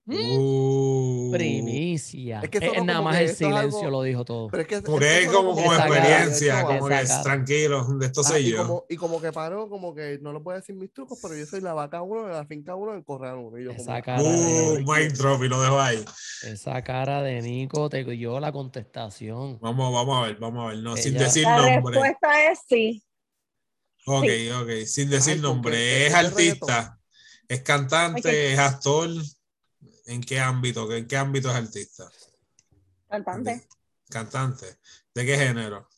Uh, Primicia. Es que Eh, nada como más que el silencio algo- lo dijo todo. Pero es que Como esto que es como, como experiencia, como que es tranquilo, de esto Ah, soy y, yo. como, y como que paró, como que no lo puedo decir mis trucos, pero yo soy la vaca uno de la finca uno del corral uno. Y yo como, Esa cara Uh, de, mic drop y lo dejo ahí. esa cara de Nico te dio la contestación. Vamos, vamos a ver, vamos a ver. No, sin Ella- decir La nombre. respuesta es sí. Ok, ok, sin decir Ay, ¿con nombre. Es ¿Es de artista, es cantante, es actor. ¿En qué ámbito? ¿En qué ámbito es artista? Cantante. Cantante. ¿De qué género?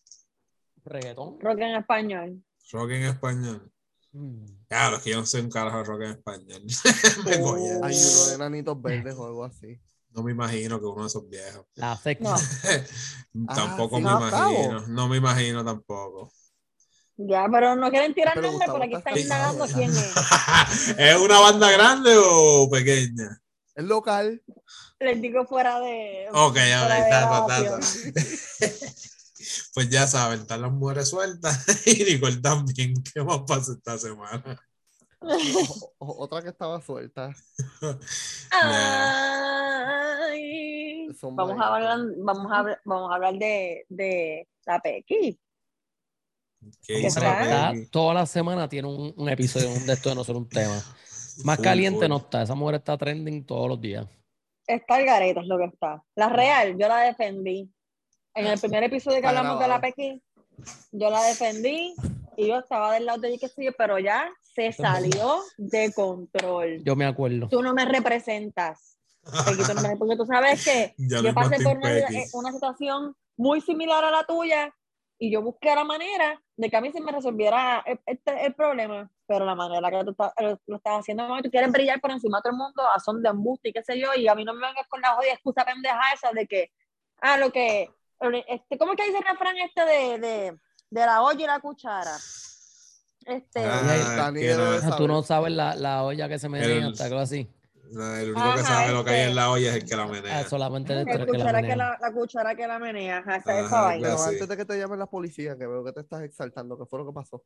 Reggaetón. Rock en español. Rock en español. Mm. Claro, es que yo no sé un carajo de rock en español. [laughs] Me Oh. coño. Hay uno de nanitos verdes o algo así. No me imagino que uno de esos viejos. La. No. [laughs] tampoco sí, me no, imagino. cabo. No me imagino tampoco. Ya, pero no quieren tirar Gustavo por aquí está están indagando [laughs] quién es. ¿Es una banda grande o pequeña? Es local. Les digo fuera de. Ok, fuera ok, grabación. tato. [laughs] Pues ya saben, están las mujeres sueltas [laughs] y Nicole también. ¿Qué más pasa esta semana? O- o- otra que estaba suelta. [laughs] Ay. Vamos a hablar, vamos a hablar, vamos a hablar de, de la Pequi. ¿Qué ¿Qué hizo tal? la toda la semana tiene un, un episodio de esto de no ser un tema. Más Full, caliente full. no está. Esa mujer está trending todos los días. Está el gareta, es lo que está. La real, yo la defendí. En el primer episodio que hablamos de la. Pequi, yo la defendí y yo estaba del lado de ella, que sí, pero ya se [laughs] salió de control. Yo me acuerdo. Tú no me representas. Porque tú sabes que [laughs] yo pasé por una, eh, una situación muy similar a la tuya y yo busqué la manera de que a mí se me resolviera el, este- el problema, pero la manera que tú lo, lo estás haciendo, tú quieres brillar por encima de todo el mundo a son de embuste y qué sé yo, y a mí no me vengas con la jodida excusa pendeja esa de que, ah, lo que, este, ¿cómo es que dice el refrán este de, de, de la olla y la cuchara? Este, Ah. Tú no sabes la, la olla que se menea, El- hasta algo así. El único que Ajá, sabe lo que hay este. en la olla es el que la menea. Ah, solamente el que la cuchara que menea. la, la cuchara que la menea, ajá, esa, esa Ajá, vaina. Pero antes de que te llamen la policía, que veo que te estás exaltando, ¿qué fue lo que pasó?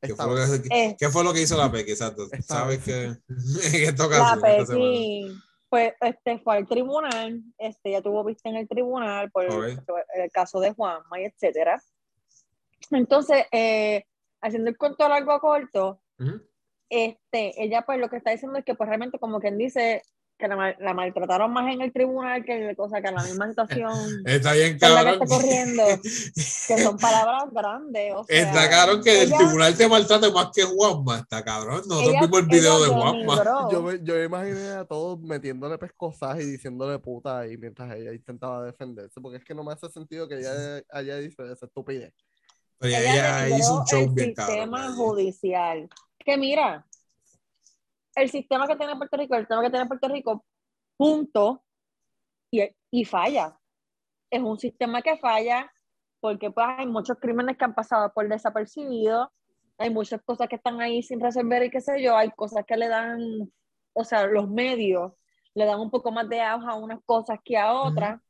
¿Qué fue, lo que, Eh. qué fue lo que hizo la Pequi? Exacto. Sabes que [laughs] en esta La semana. Pequi, pues, este, fue al tribunal, este, ya tuvo vista en el tribunal por Ok. el caso de Juanma y etcétera. Entonces, eh, haciendo el cuento largo a corto, Ujú. Este, ella pues lo que está diciendo es que pues realmente como quien dice que la, la maltrataron más en el tribunal que cosa que en la misma situación [laughs] Está bien que la que cabrón. está corriendo, que son [laughs] palabras grandes. O sea, Está cabrón que el ella- tribunal te maltrate más que Juanma. Está cabrón. Nosotros vimos el video de Juanma. Yo me, yo me imaginé a todos metiéndole pescosas y diciéndole puta ahí mientras ella intentaba defenderse, porque es que no me hace sentido que ella haya dicho esa estupidez. Oye, ella ella hizo un show el bien cabrón. sistema allí. judicial. Que mira, el sistema que tiene Puerto Rico, el sistema que tiene Puerto Rico, punto, y, y falla. Es un sistema que falla porque pues, hay muchos crímenes que han pasado por desapercibido, hay muchas cosas que están ahí sin resolver y qué sé yo, hay cosas que le dan, o sea, los medios le dan un poco más de auge a unas cosas que a otras.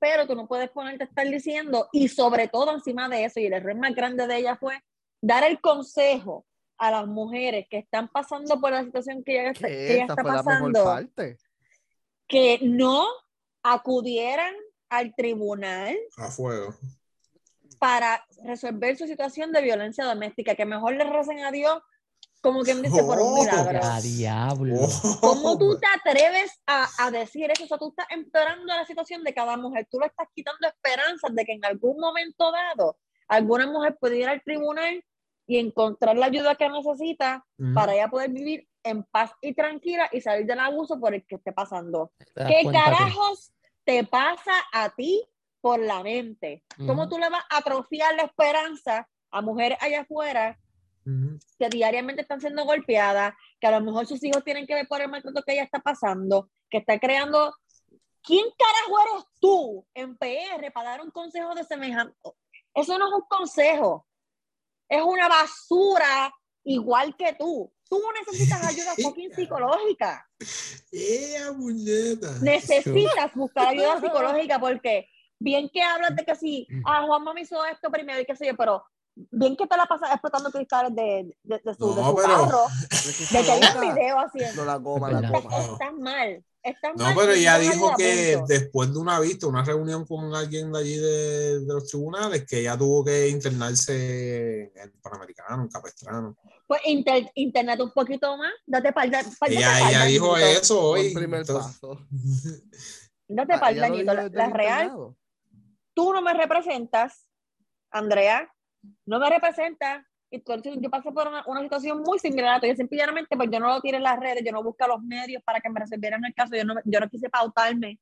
Pero tú no puedes ponerte a estar diciendo, y sobre todo encima de eso, y el error más grande de ella fue dar el consejo a las mujeres que están pasando por la situación que ella, está- que ella está pasando, que no acudieran al tribunal A fuego. para resolver su situación de violencia doméstica, que mejor le recen a Dios como quien dice por un Oh, milagro. ¡A diablo! Oh, ¿Cómo tú te atreves a, a decir eso? O sea, tú estás empeorando la situación de cada mujer. Tú le estás quitando esperanzas de que en algún momento dado alguna mujer puede ir al tribunal y encontrar la ayuda que necesita para ella poder vivir en paz y tranquila y salir del abuso por el que esté pasando. ¿Qué que- carajos te pasa a ti por la mente? ¿Cómo tú le vas a atrofiar la esperanza a mujeres allá afuera que diariamente están siendo golpeadas, que a lo mejor sus hijos tienen que ver por el maltrato que ella está pasando, que está creando... ¿Quién carajo eres tú en PR para dar un consejo de semejante? Eso no es un consejo, es una basura igual que tú. Tú necesitas [laughs] ayuda fucking psicológica. ¡Eh, puñeta! Necesitas [laughs] buscar ayuda psicológica porque bien que hablas de que si, ah, Juanma me hizo esto primero y qué sé yo, pero bien que te la pasas explotando cristales de, de, de su, de No, su pero- carro, [laughs] de que hay un video haciendo. No la goma, la goma. Estás mal. No, pero ella dijo que punto. después de una vista, una reunión con alguien de allí de, de los tribunales, que ella tuvo que internarse en Panamericano, en Capestrano. Pues inter, internet un poquito más, date par, de- par, Ella, date ella dijo eso hoy. el primer entonces- paso. [laughs] Date Ah, par, ella lo Danito. dijo La, real, internado. tú no me representas, Andrea, no me representas. Entonces, yo pasé por una, una situación muy similar a la tuya. Simplemente, pues yo no lo tiré en las redes, yo no busqué los medios para que me resolvieran el caso, yo no, yo no quise pautarme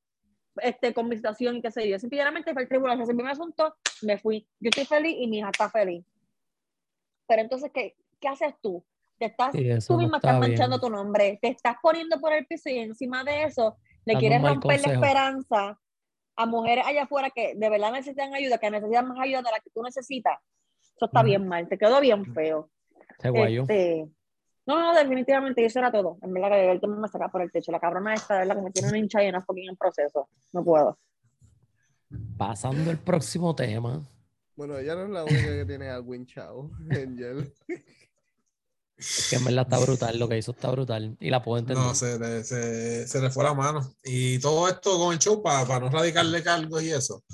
este, con mi situación y qué sé yo. Simplemente fue el tribunal, resolví mi asunto, me fui. Yo estoy feliz y mi hija está feliz. pero entonces, ¿qué, qué haces tú? Te estás, Sí, tú no misma está estás manchando bien. tu nombre, te estás poniendo por el piso y encima de eso le quieres romper la esperanza a mujeres allá afuera que de verdad necesitan ayuda, que necesitan más ayuda de la que tú necesitas. Eso está bien mal, te quedó bien feo. Ese guayo. Este, no, no, definitivamente, eso era todo. En verdad que el tema me saca por el techo. La cabrona esta, de verdad, que me tiene una hincha y una fucking en proceso. No puedo. Pasando el próximo tema. Bueno, ella no es la única que tiene algo hinchado, [laughs] Angel. Es que en verdad está brutal, lo que hizo está brutal. Y la puedo entender. No, se le, se, se le fue la mano. Y todo esto con el show para no radicarle cargos y eso.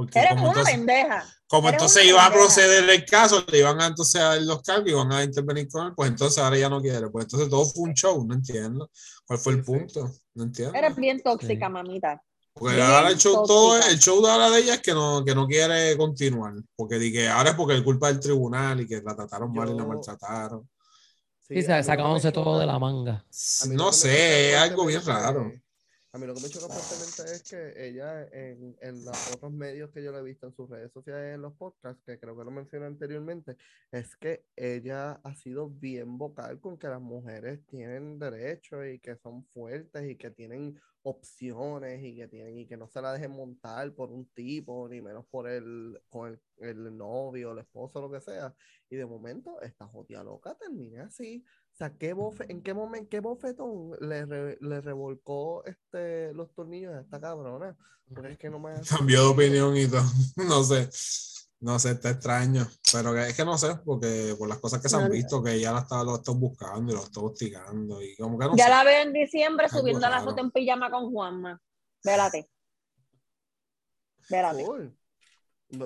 Porque Eres como una entonces, pendeja. como eres entonces iba a proceder el caso, le iban a entonces a dar los cargos y iban a intervenir con él, pues entonces ahora ya no quiere. Pues entonces todo fue un show, no entiendo. ¿Cuál fue el Sí, sí. punto? No entiendo. Eres bien tóxica, Sí. mamita. Porque bien ahora el show, todo, el show de ahora de ella es que no, que no quiere continuar. Porque que ahora es porque es culpa del tribunal y que la trataron mal y la maltrataron. Sí, que sacándose todo de la manga. No me sé, es algo bien raro. A mí lo que me choca fuertemente es que ella en, en los otros medios que yo le he visto en sus redes sociales, en los podcasts, que creo que lo mencioné anteriormente, es que ella ha sido bien vocal con que las mujeres tienen derechos y que son fuertes y que tienen opciones y que tienen y que no se la dejen montar por un tipo ni menos por el con el, el novio, el esposo, lo que sea. Y de momento esta jotia loca termina así. O sea, ¿qué bofe- ¿en qué momento, qué bofetón le, re- le revolcó este, los tornillos a esta cabrona? Porque es que no me Cambió de opinión y todo. [laughs] No sé. No sé, está extraño. Pero que, es que no sé, porque por las cosas que se han visto, que ella la está, lo está buscando y lo está hostigando. Y como que no ya sé. la veo en diciembre subiendo la raro. foto en pijama con Juanma. Vérate. Vérate. Cool. No,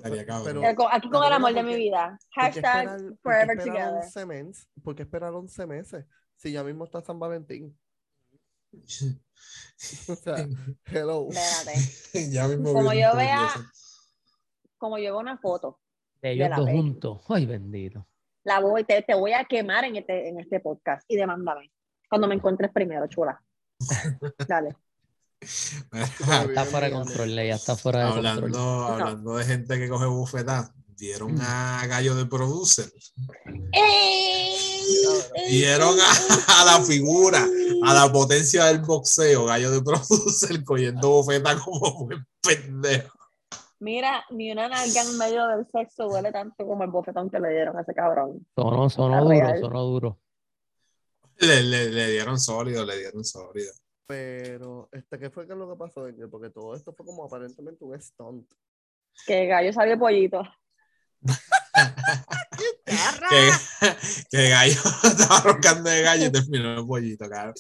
Aquí con el amor de ¿por mi vida. ¿por qué Hashtag esperar- forever together. 11 meses? ¿Por qué esperar 11 meses? Si ya mismo está San Valentín. [laughs] O sea, hello. [laughs] Ya mismo Como yo vea-. Como yo veo una foto, De ellos dos juntos. Ay, bendito. la voy, te, te voy a quemar en este, en este podcast y demándame. Cuando me encuentres primero, chula. [laughs] Dale. Está fuera de control, ya está fuera de hablando, control. hablando de gente que coge bufetas, vieron a Gallo de Producer. Vieron a, a la figura, a la potencia del boxeo, Gallo de Producer, cogiendo bufetas como buen pendejo. Mira, ni una nalga en medio del sexo duele tanto como el bofetón que le dieron a ese cabrón. Sonó, sonó duro, sonó duro. Le, le- le dieron sólido, le dieron sólido. Pero, este, ¿qué fue que es lo que pasó, Angel? Porque todo esto fue como aparentemente un stunt. Que gallo salió pollito. [laughs] que, que gallo [laughs] estaba roncando de gallo y terminó el pollito, cabrón.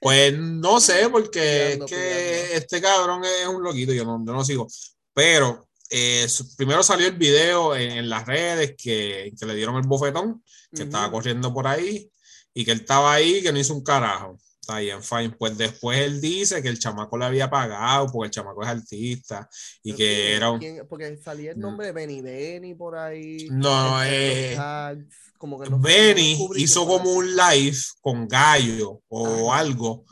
Pues no sé, porque es que pillando. este cabrón es un loquito, yo no, yo no sigo. Pero eh, primero salió el video en, en las redes que, que le dieron el bofetón, que estaba corriendo por ahí y que él estaba ahí, que no hizo un carajo. Está bien, fine. Pues después él dice que el chamaco le había pagado porque el chamaco es artista y Pero que ¿quién- era un. quién- porque salía el nombre de Benny Benny por ahí. No, este, eh, tags, como que no Benny hizo como un live con Gallo o Ajá. algo.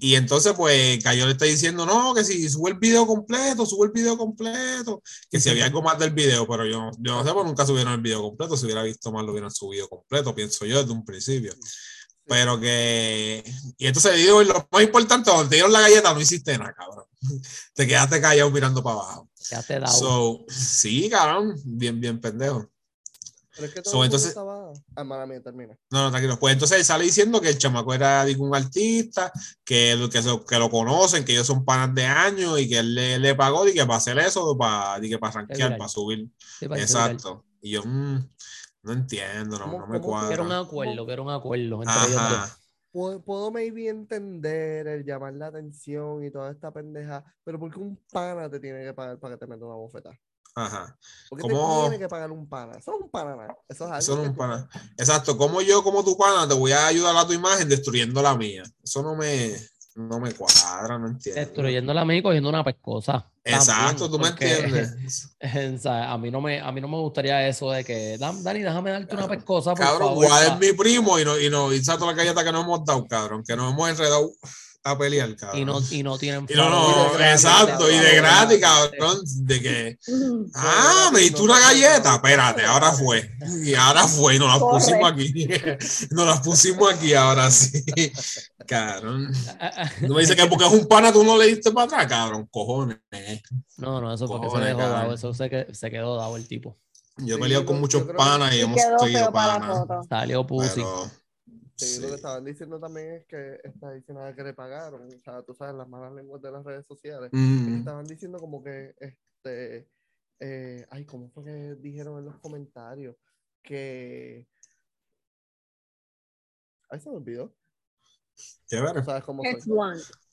Y entonces, pues, Gallo le está diciendo, no, que si sube el video completo, sube el video completo, que si había [laughs] algo más del video, pero yo, yo no sé, pues nunca subieron el video completo, si hubiera visto más lo hubieran subido completo, pienso yo desde un principio. Pero que, y entonces digo, y lo más importante, cuando te dieron la galleta, no hiciste nada, cabrón. [laughs] Te quedaste callado mirando para abajo. Ya te da So, sí, cabrón, bien, bien pendejo. Pero es que todo So, entonces- estaba. Ah, mala mía, termina. No, no, tranquilo. Pues entonces él sale diciendo que el chamaco era digo, un artista, que, lo- que, se- que lo conocen, que ellos son panas de años y que él le, le pagó y que para hacer eso, para, di que para rankear, para subir. Sí, para. Exacto. Y yo mm, no entiendo, no, ¿Cómo- no me cómo que era un cuadra. acuerdo, que era un acuerdo entre ellos dos. Puedo, puedo maybe entender el llamar la atención y toda esta pendeja, pero ¿por qué un pana te tiene que pagar para que te meta una bofeta? Ajá. ¿Por qué ¿Cómo? te tiene que pagar un pana? Eso es un pana, nada. Eso es algo Eso no un tú- pana. Exacto. Como yo, como tu pana, te voy a ayudar a tu imagen destruyendo la mía. Eso no me, no me cuadra, no entiendo. Destruyendo la y cogiendo una pescosa. Exacto, tú me entiendes. [laughs] a mí no me, a mí no me gustaría eso de que, "Dan- Dani, déjame darte una pescosa, por Cabrón, favor. Guad es pa". mi primo y no, y no, y sato la galleta que nos hemos dado, cabrón, que nos hemos enredado. A pelear, cabrón. Y no, y no tienen Y no, no, exacto, y de cabrón. gratis, cabrón, de que, [laughs] ah, me diste una galleta, espérate, ahora fue, y ahora fue, y nos las Corre. pusimos aquí, [laughs] nos las pusimos aquí, ahora sí, [laughs] cabrón. No me dice que porque es un pana tú no le diste para atrás, cabrón, cojones. No, no, eso porque se Cojones, dejó cabrón. dado, eso se, que- se quedó dado el tipo. Yo he peleado con muchos panas y hemos la panas. Salió pussy. Pero, Sí, sí. lo que estaban diciendo también es que esta adicional que le pagaron, o sea, tú sabes, las malas lenguas de las redes sociales, Mm, estaban diciendo como que, este, eh, ay, ¿cómo fue que dijeron en los comentarios? Que... Ay, se me olvidó. Tú sabes cómo soy.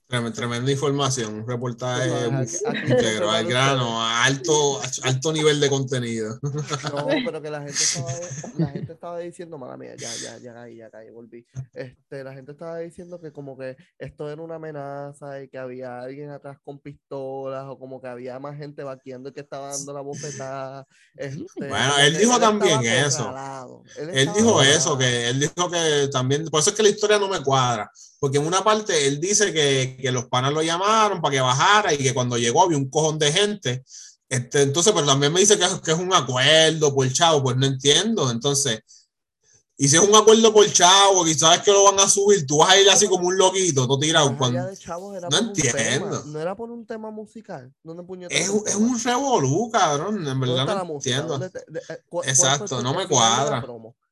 Tremenda información, un reportaje se al grano, a alto, a alto nivel de contenido. No, pero que la gente estaba, la gente estaba diciendo, mala mía, ya, ya, ya caí, ya caí, volví. Este, la gente estaba diciendo que como que esto era una amenaza y que había alguien atrás con pistolas o como que había más gente vaqueando y que estaba dando la bofetada. Este, Bueno, él dijo estaba también eso. Él estaba dijo eso, que él dijo que también, por eso es que la historia no me cuadra, porque en una parte él dice que, que los panas lo llamaron para que bajara y que cuando llegó había un cojón de gente. Este, entonces, pero también me dice que, es- que es un acuerdo por chavo, pues no entiendo. Entonces, y si es un acuerdo por chavo y sabes que lo van a subir, tú vas a ir así como un loquito, tú tirado. Cuando, no un tema, entiendo. no era por un tema musical. ¿Dónde es, un- es un revolú, cabrón, en ¿Dónde verdad no entiendo. ¿Dónde te- de- eh, Exacto, no me cuadra.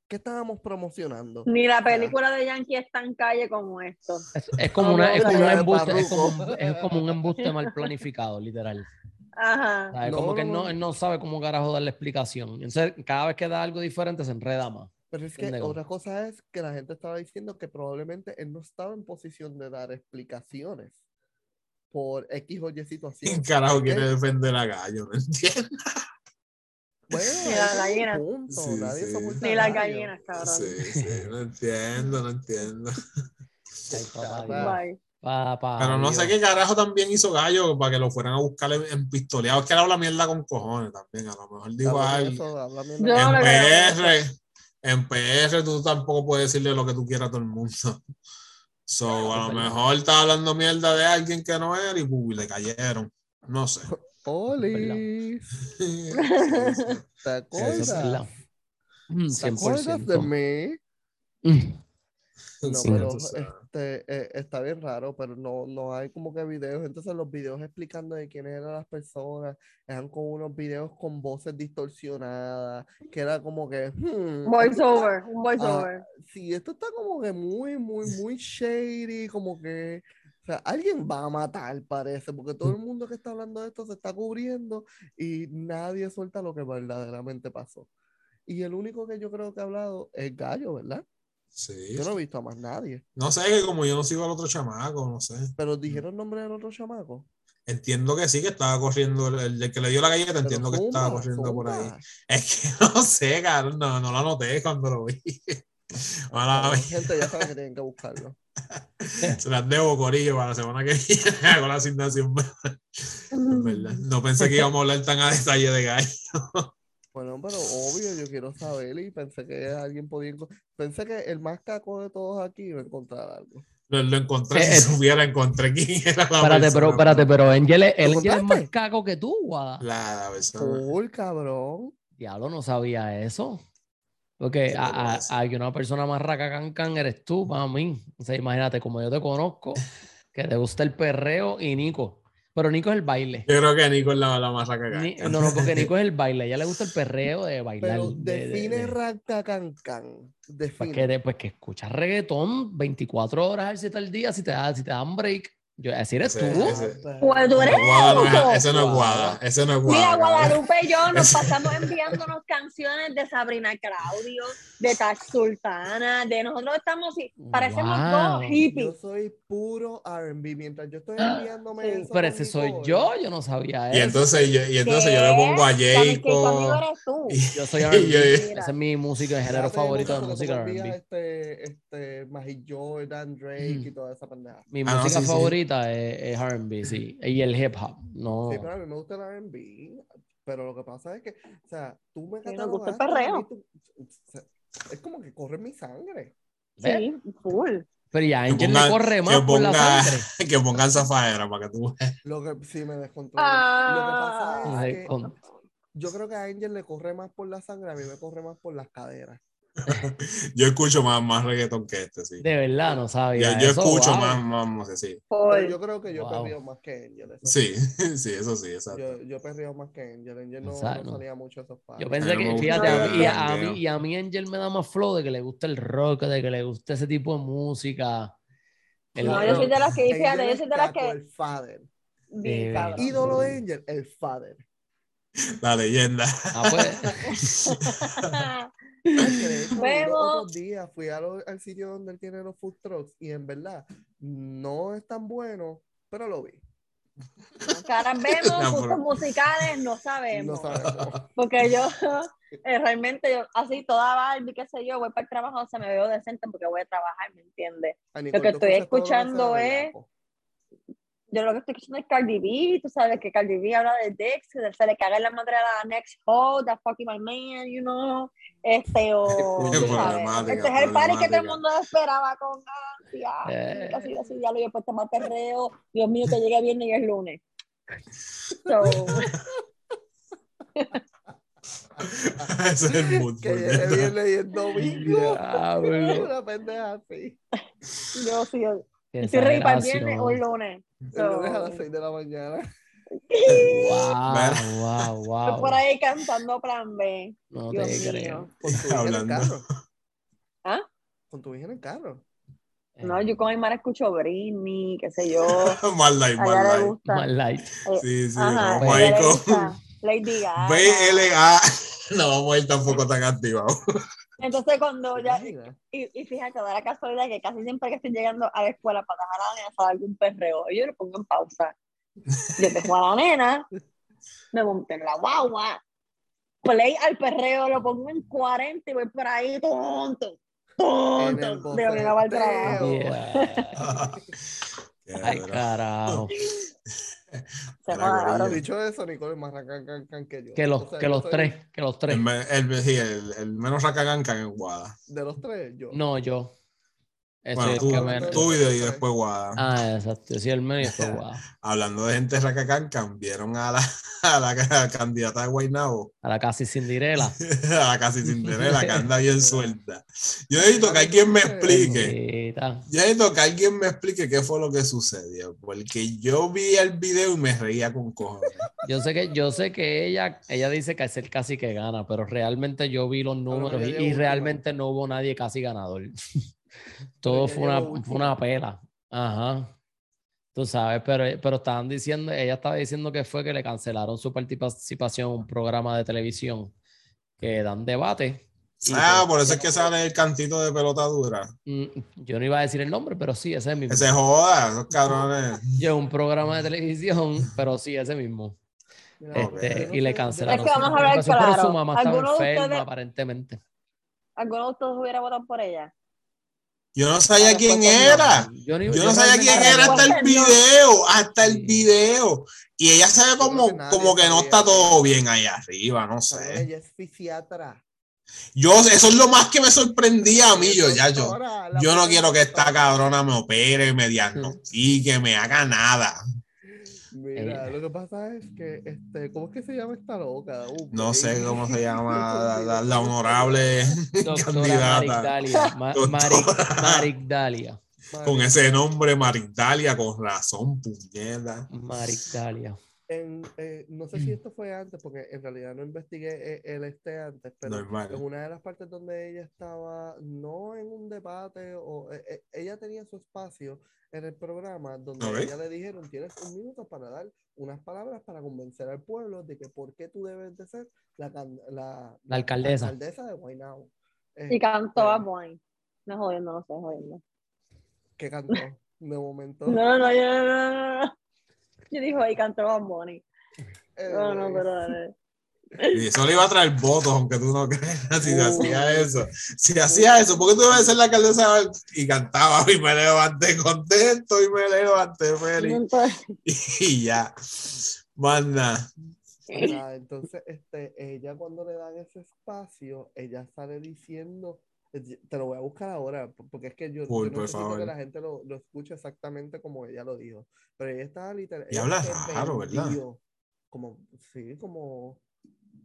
¿Qué estábamos promocionando? Ni la película de Yankee es tan calle como esto. Es, es como, una, es como un embuste, es como, es como un embuste mal planificado, literal. Ajá. ¿Sabes? No, como que no, él no, él no sabe cómo carajo dar la explicación. Entonces, cada vez que da algo diferente se enreda más. Pero es que otra cosa es que la gente estaba diciendo que probablemente él no estaba en posición de dar explicaciones por X o Y ¿Quién situación. carajo ¿Por qué? quiere defender a Gallo? No entiendo. Bueno, Ni ese la es el gallina. punto, Sí, nadie sí. soporta Ni las gallinas, cabrón. Sí, sí, no entiendo, no entiendo. Ay, papá, Bye. Dios. Bye. Papá, Pero no sé qué carajo también hizo Gallo para que lo fueran a buscar en, en pistoleado. Es que él habla mierda con cojones también. A lo mejor eso. no En PR, en PR tú tampoco puedes decirle lo que tú quieras a todo el mundo. [laughs] So, a lo mejor estaba hablando mierda de alguien que no era y ¡pum! le cayeron. No sé. [laughs] Oli, sí. [laughs] ¿te acuerdas? Mm, ¿Te acuerdas de 100%. mí? Mm. No, pero este, eh, está bien raro, pero no, no hay como que videos. Entonces los videos explicando de quiénes eran las personas eran con unos videos con voces distorsionadas, que era como que... hmm, Voice esto está- over, un voice Ah, over. Sí, esto está como que muy, muy, muy shady, como que... Sea, alguien va a matar, parece, porque todo el mundo que está hablando de esto se está cubriendo y nadie suelta lo que verdaderamente pasó. Y el único que yo creo que ha hablado es Gallo, ¿verdad? Sí. Yo no he visto a más nadie. No sé, que como yo no sigo al otro chamaco, no sé. Pero dijeron nombre del otro chamaco. Entiendo que sí, que estaba corriendo, el, el que le dio la galleta, Pero entiendo que estaba zumba, corriendo por ahí. zumba. Es que [laughs] no sé, cabrón, no, no lo anoté cuando lo vi. Bueno, mía. gente ya sabe que tienen que buscarlo. [laughs] Se las debo, Corillo, para la semana que viene [laughs] hago la asignación. No pensé que íbamos a hablar tan a detalle de gallo. [laughs] Bueno, pero obvio, yo quiero saber y pensé que alguien podía... Pensé que el más caco de todos aquí iba a encontrar algo. Lo, lo encontré, Eh, si eh. supiera, encontré quién era la Espérate, persona. pero, espérate, pero Angel, es- ¿Lo Angel es más caco que tú, Guada. La, la persona. Full, cabrón. Diablo, no sabía eso. Porque a, a- a que una persona más raca can can eres tú, para mí. O sea, imagínate, como yo te conozco, [laughs] que te gusta el perreo y Nico. Pero Nico es el baile. Yo creo que Nico es la, la más raca Ni- no, no, porque [laughs] Nico es el baile. A ella le gusta el perreo de bailar. Pero de- de- define de- Racta Can Can. pues, Define. que, pues que escuchas reggaetón 24 horas al 7 al día si te da, si te dan break. Yo, así eres Ese- tú. ese- Pues tú eres Guada ese no es Guada, ese no es Guada. Mira. Guadalupe y yo nos Ese- pasamos enviándonos canciones de Sabrina Claudio, de Tax Sultana, de nosotros estamos, parecemos Wow. dos Yo hippies. soy puro R&B. Mientras yo estoy enviándome Sí. eso Pero ese soy yo, yo no sabía Y eso. entonces, yo, y entonces yo le pongo a Jacob. tú. y- Yo soy [laughs] y R&B. yo- Esa es mi música, el género favorito de tú música R&B. Este, este, Magic Jordan, Drake y toda esa pendeja. Mi Ah, música sí. favorita es, es R&B, sí. Y el hip hop. No. Sí, pero a mí me gusta el R&B, pero lo que pasa es que, o sea, tú me Sí, nos gusta el perreo. tú- o sea, es como que corre mi sangre. ¿Ves? Sí, full. Pero ya Angel pongan- le corre que más por la ponga- sangre. [laughs] Que pongan zafadera para que tú. Lo que sí me descontrolé. Ah. Lo que pasa Ay, es que con- yo creo que a Angel le corre más por la sangre, a mí me corre más por las caderas. [laughs] Yo escucho más, más reggaetón que este, sí. De verdad, no sabía. yo eso, escucho wow. más, más, no sé, sí. Pero yo creo que yo Wow. he perdido más que Angel. eso Sí, [laughs] sí, eso sí, exacto. Yo, yo he perdido más que Angel. Angel no, no salía mucho de esos pares. Yo pensé A mí me que, gusta fíjate, a mí, y, a, mí, y a mí Angel me da más flow de que le gusta el rock, de que le gusta ese tipo de música. El- No, yo soy de las que, fíjate, yo es soy de las que. El father. Bien, Eh, cabrón. Ídolo de Angel, el father. La leyenda. Ah, pues, [laughs] Los [laughs] días fui a lo- al sitio donde él tiene los food trucks y en verdad no es tan bueno, pero lo vi. Caras vemos, No, gustos musicales no No sabemos. sabemos. [laughs] Porque yo, [laughs] eh, realmente, yo, así toda Barbie, qué sé yo, voy para el trabajo, se me veo decente porque voy a trabajar, ¿me entiendes? Lo que estoy escuchando es-. Yo lo que estoy escuchando es Cardi B, tú sabes que Cardi B habla de Dex, que se le caga en la madre a la next hoe, that fucking my man, you know, este, o, [laughs] este es el party que todo el mundo esperaba con ansia, Eh. así, así, ya lo he puesto más perreo, Dios mío, que llegue viernes y es lunes. [laughs] So, Ese es el mood. Que llegue viernes y el domingo. Diablo. [laughs] Una pendeja así. yo sí, yo estoy ready para el viernes o el lunes. El lunes a las So, 6 de la mañana. Wow, wow, wow. estoy por ahí cantando plan B. No Dios te mío. creo. Con tu hija en el Hablando. carro. ¿Ah? Con tu hija en el carro. No, yo con madre escucho Britney, qué sé yo. [laughs] Life. gusta. Más light. eh, Sí, sí, Ajá, vamos a a ir ella le con gusta Lady Gaga. BLA. [laughs] No vamos a ir tampoco tan activados. Entonces cuando ¿Te ya, y, y fíjate, da la casualidad que casi siempre que estoy llegando a la escuela para dejar a la algún perreo, yo lo pongo en pausa. Yo dejo a la nena, me monté en la guagua, play al perreo, lo pongo en 40 y voy por ahí tonto, tonto, de para el trabajo. Yeah. [laughs] Ay, carajo. [laughs] Se cabrón. Dicho eso, Nicole es más racan can, can que yo. Que los, O sea, que yo los soy- tres, que los tres. El, el, el, el menos en Guada. De los tres, yo. No, yo. Bueno, es tú, tú y, de- y después Guada. Ah, exacto. Sí, el medio fue guau. Hablando de gente racagancan, vieron a la, [laughs] a la ca- candidata de Guaynabo, A la casi Cinderela. [laughs] a la casi Cinderella, que anda bien [laughs] suelta. Yo necesito que alguien me explique. Yo necesito que alguien me explique qué fue lo que sucedió, porque yo vi el video y me reía con cojones. Yo sé que, yo sé que ella, ella dice que es el casi que gana, pero realmente yo vi los números y, y realmente no hubo nadie casi ganador. Todo fue una, fue una pela. Ajá. Tú sabes, pero, pero estaban diciendo, ella estaba diciendo que fue que le cancelaron su participación en un programa de televisión que dan debate. Ah, pues, por eso es que sale el cantito de pelota dura. mm, Yo no iba a decir el nombre, pero sí, ese mismo. Que se joda, esos cabrones. Yo un programa de televisión, pero sí, ese mismo. Este, y le cancelaron. Es que su vamos a hablar pero claro. Su mamá estaba ¿Alguno de enferma, ustedes- aparentemente. ¿Alguno de ustedes hubiera votado por ella? Yo no sabía quién era. Yo, ni- Yo no sabía quién era hasta el video, hasta el video. Y ella se ve como, que como que no está todo bien ahí arriba, no sé. Ella es fisiatra. Yo, eso es lo más que me sorprendía a mí, yo ya, yo. Yo no quiero que esta cabrona me opere, me diagnostique, me haga nada. Mira, lo que pasa es que, este, ¿cómo es que se llama esta loca? Uh, No sé cómo se llama [laughs] la, honorable [laughs] candidata. Dalia. Ma- Doctora. Maric, [laughs] Maric Dalia. Con ese nombre, Maritalia, con razón, puñeta. Maric Dalia. En, eh, no sé si esto fue antes, porque en realidad no investigué eh, el este antes, pero Normal. en una de las partes donde ella estaba, no en un debate, o eh, eh, ella tenía su espacio en el programa donde ella le dijeron, tienes un minuto para dar unas palabras para convencer al pueblo de que por qué tú debes de ser la, la, La alcaldesa. alcaldesa de Guaynabo. Y cantó a Boy. No jodiendo, no sé, jodiendo. que cantó de momento. No, no, no, no, no. Yo dijo ahí cantó a Bonnie. Eh, No, no, pero. eh, Y eso le iba a traer votos, aunque tú no creas, [laughs] si Uh. hacía eso. Si hacía eso, ¿por qué tú debes ser la alcaldesa? Y cantaba y me levanté contento y me levanté feliz. entonces, [laughs] Y ya. Manda. Entonces, este, ella cuando le dan ese espacio, ella sale diciendo, Te lo voy a buscar ahora, po- porque es que yo, yo por necesito favor. que la gente lo, lo escuche exactamente como ella lo dijo. Pero ella estaba literal. Y ella habla raro, ¿verdad? Como, sí, como,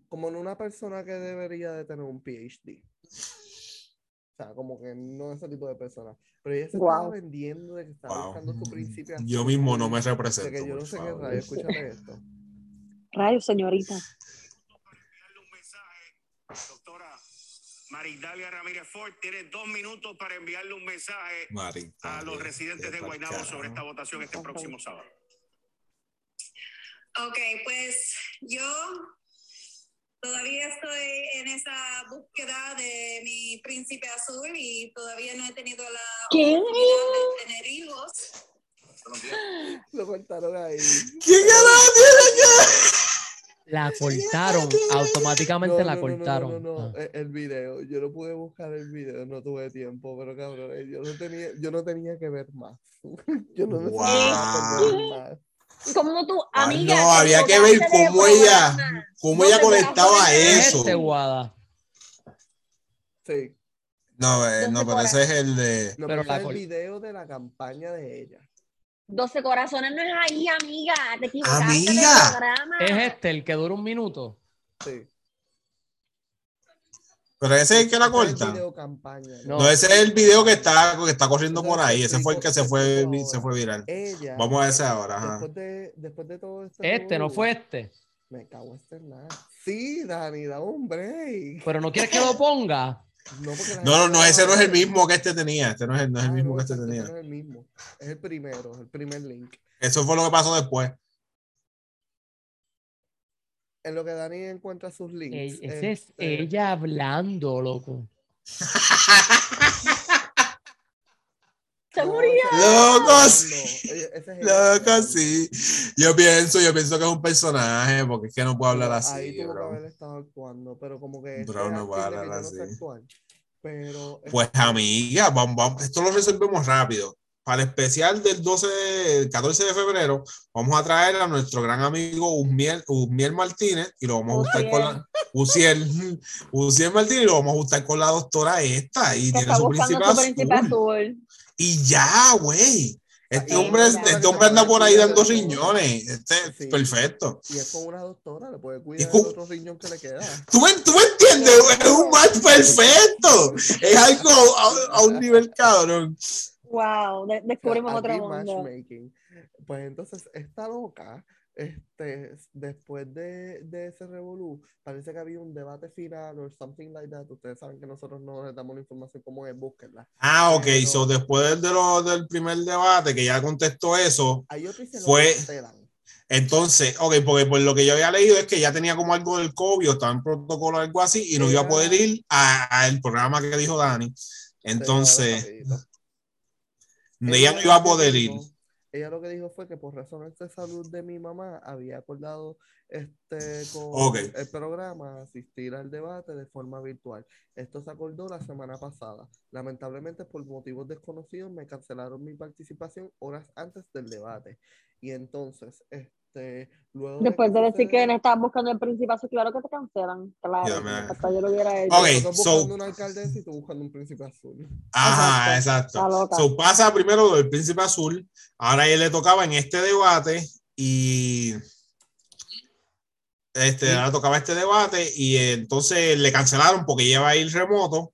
como en una persona que debería de tener un PhD. O sea, como que no ese tipo de persona. Pero ella se estaba vendiendo de que estaba Wow. buscando su principio. Yo mismo no me represento. que yo no por sé qué favor. rayo. Esto. Señorita. enviarle un mensaje. Doctora Maridalia Ramírez Ford tiene dos minutos para enviarle un mensaje a los residentes de Guaynabo sobre esta votación este próximo sábado. Ok, pues yo todavía estoy en esa búsqueda de mi príncipe azul y todavía no he tenido la ¿Qué? oportunidad de tener hijos. Lo cortaron ahí. ¿Quién carajo tiene que- La cortaron, automáticamente No, la no, no, no, cortaron. No, no, no, Ah. eh, El video, yo no pude buscar el video, no tuve tiempo, pero cabrón, eh, yo no tenía, yo no tenía que ver más. [laughs] yo no ver más. ¿Cómo tú, Ah, amiga? no, había que ver cómo ella, cómo No ella conectaba de eso. Este, Guada. Sí, No, eh, no, ¿Dónde pero ese es el de. no, Pero la el video de la campaña de ella. 12 corazones no es ahí, amiga. Te equivocaste Amiga. programa. Es este, el que dura un minuto. Sí. Pero ese es el que la corta. No. No, ese es el video que está, que está corriendo por ahí. Ese fue el que se fue, se fue viral. Ella. Vamos a ese ahora. ajá. Después de, después de todo este. Este, no fue este. Me cago este en nada. Sí, Dani, da un break. Pero no quieres que lo ponga. No, No, no, ese no es el mismo que este tenía. Este no es el, no es el Ah, mismo no, que este tenía. no es el mismo. Es el primero, el primer link. Eso fue lo que pasó después. En lo que Dani encuentra sus links. Ey, Ese es este, ella hablando, loco. [laughs] Se no, murió. Loco, sí. Loco, sí. Yo pienso, yo pienso que es un personaje, porque es que no puedo hablar así, Ahí tuvo que bro. haber estado actuando, pero como que. Bro, este no puedo que hablar no así. Pero. Pues amiga, vamos, vamos, esto lo resolvemos rápido. Para el especial del 12, de- el 14 de febrero, vamos a traer a nuestro gran amigo Usmiel, Usmiel Martínez y lo vamos a ajustar con la Uciel, Uciel Martínez y lo vamos a ajustar con la doctora esta y Que tiene está su buscando príncipe su azul. Y ya, güey. Este hombre, este hombre anda por ahí dando riñones. Este es Sí. perfecto. Y es con una doctora, le puede cuidar cu- el otro riñón que le queda. ¿Tú me, tú me entiendes? Es un match perfecto. Es algo a, a un nivel cabrón. Wow, de- descubrimos mundo. matchmaking. Pues entonces, esta loca, este, después de, de ese revolú, parece que había un debate final o something like that. Ustedes saben que nosotros no les damos la información como es, búsquenla. Ah, ok. Pero- So, después de lo, del primer debate, que ya contestó eso, Fue- entonces, ok, porque por lo que yo había leído es que ya tenía como algo del COVID o estaba en protocolo o algo así y no iba a poder ir al programa que dijo Dani. Entonces, ella no iba a poder ir. Ella lo que dijo fue que por razones de salud de mi mamá había acordado este con el programa asistir al debate de forma virtual. Esto se acordó la semana pasada. Lamentablemente por motivos desconocidos me cancelaron mi participación horas antes del debate. Y entonces, este, luego Después de decir que no estabas buscando el príncipe azul, claro que te cancelan. Claro, me- hasta yo lo hubiera hecho. Ok, nosotros so- buscando una alcaldesa y tú buscando un príncipe azul. Ajá, Exacto. exacto. So, pasa primero del príncipe azul. Ahora a él le tocaba en este debate y este, ahora le tocaba este debate y entonces le cancelaron porque ella va a ir remoto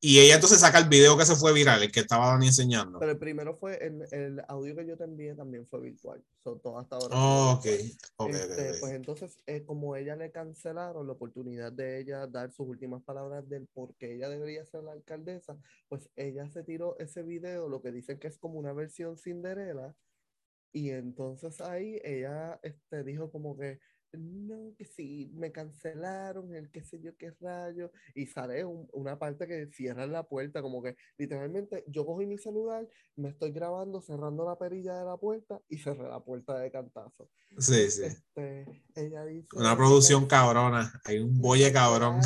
Y ella entonces saca el video que se fue viral, el que estaba Dani enseñando. Pero el primero fue, el, el audio que yo te envié también fue virtual. So, todo hasta ahora. Oh, fue ok, virtual. ok, ok, Este, ok. Pues entonces, eh, como ella le cancelaron la oportunidad de ella dar sus últimas palabras del por qué ella debería ser la alcaldesa, pues ella se tiró ese video, lo que dicen que es como una versión Cinderella, y entonces ahí ella este, dijo como que, no, que sí, me cancelaron, el qué sé yo qué rayo, y sale un- una parte que cierran la puerta, como que literalmente yo cogí mi celular, me estoy grabando cerrando la perilla de la puerta y cerré la puerta de cantazo. Sí, sí. Este, ella dice, Una "Me producción cabrón. Hay un bolle cabrón.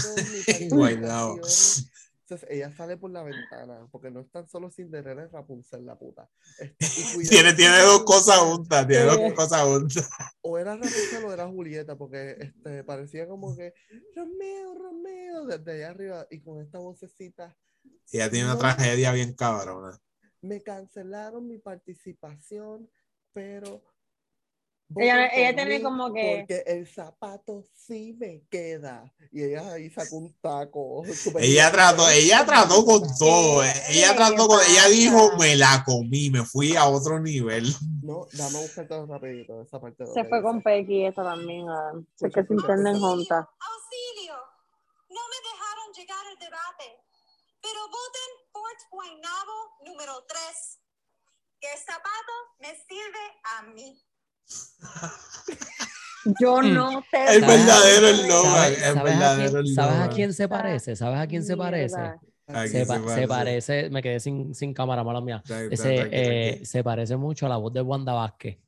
cancelaron [laughs] mi en Guaynabo. participación". Entonces ella sale por la ventana, porque no es tan solo Cinderella, es Rapunzel la puta. Este, y [laughs] Tiene, tiene dos cosas juntas, tiene dos cosas juntas. [laughs] O era Rapunzel o era Julieta, porque este, parecía como que Romeo, Romeo, desde allá arriba, y con esta vocecita Ella tiene una No. tragedia bien cabrona. Me cancelaron mi participación, pero. Ella- ella tiene como que- Porque el zapato sí me queda. Y ella ahí sacó un taco. Ella trató, ella trató con todo. eh. Ella ¿Qué trató con, ella dijo, me la comí, me fui a otro nivel. No, dame a buscar todo rapidito esa parte. Se fue con Pequi esa también. ah. Se Escucha, que se entienden juntas. Auxilio. No me dejaron llegar al debate. Pero voten Fort Guaynabo número 3. Que el zapato me sirve a mí. Yo no sé. El ¿Sabes? verdadero ¿Sabes, eslogan. sabes Es a verdadero quién, sabes a eslogan. quién se parece? ¿Sabes a quién se parece? Mierda. ¿A Se, se se parece? me quedé sin, sin cámara, mala mía. Tranqui, eh, se parece mucho a la voz de Wanda Vázquez.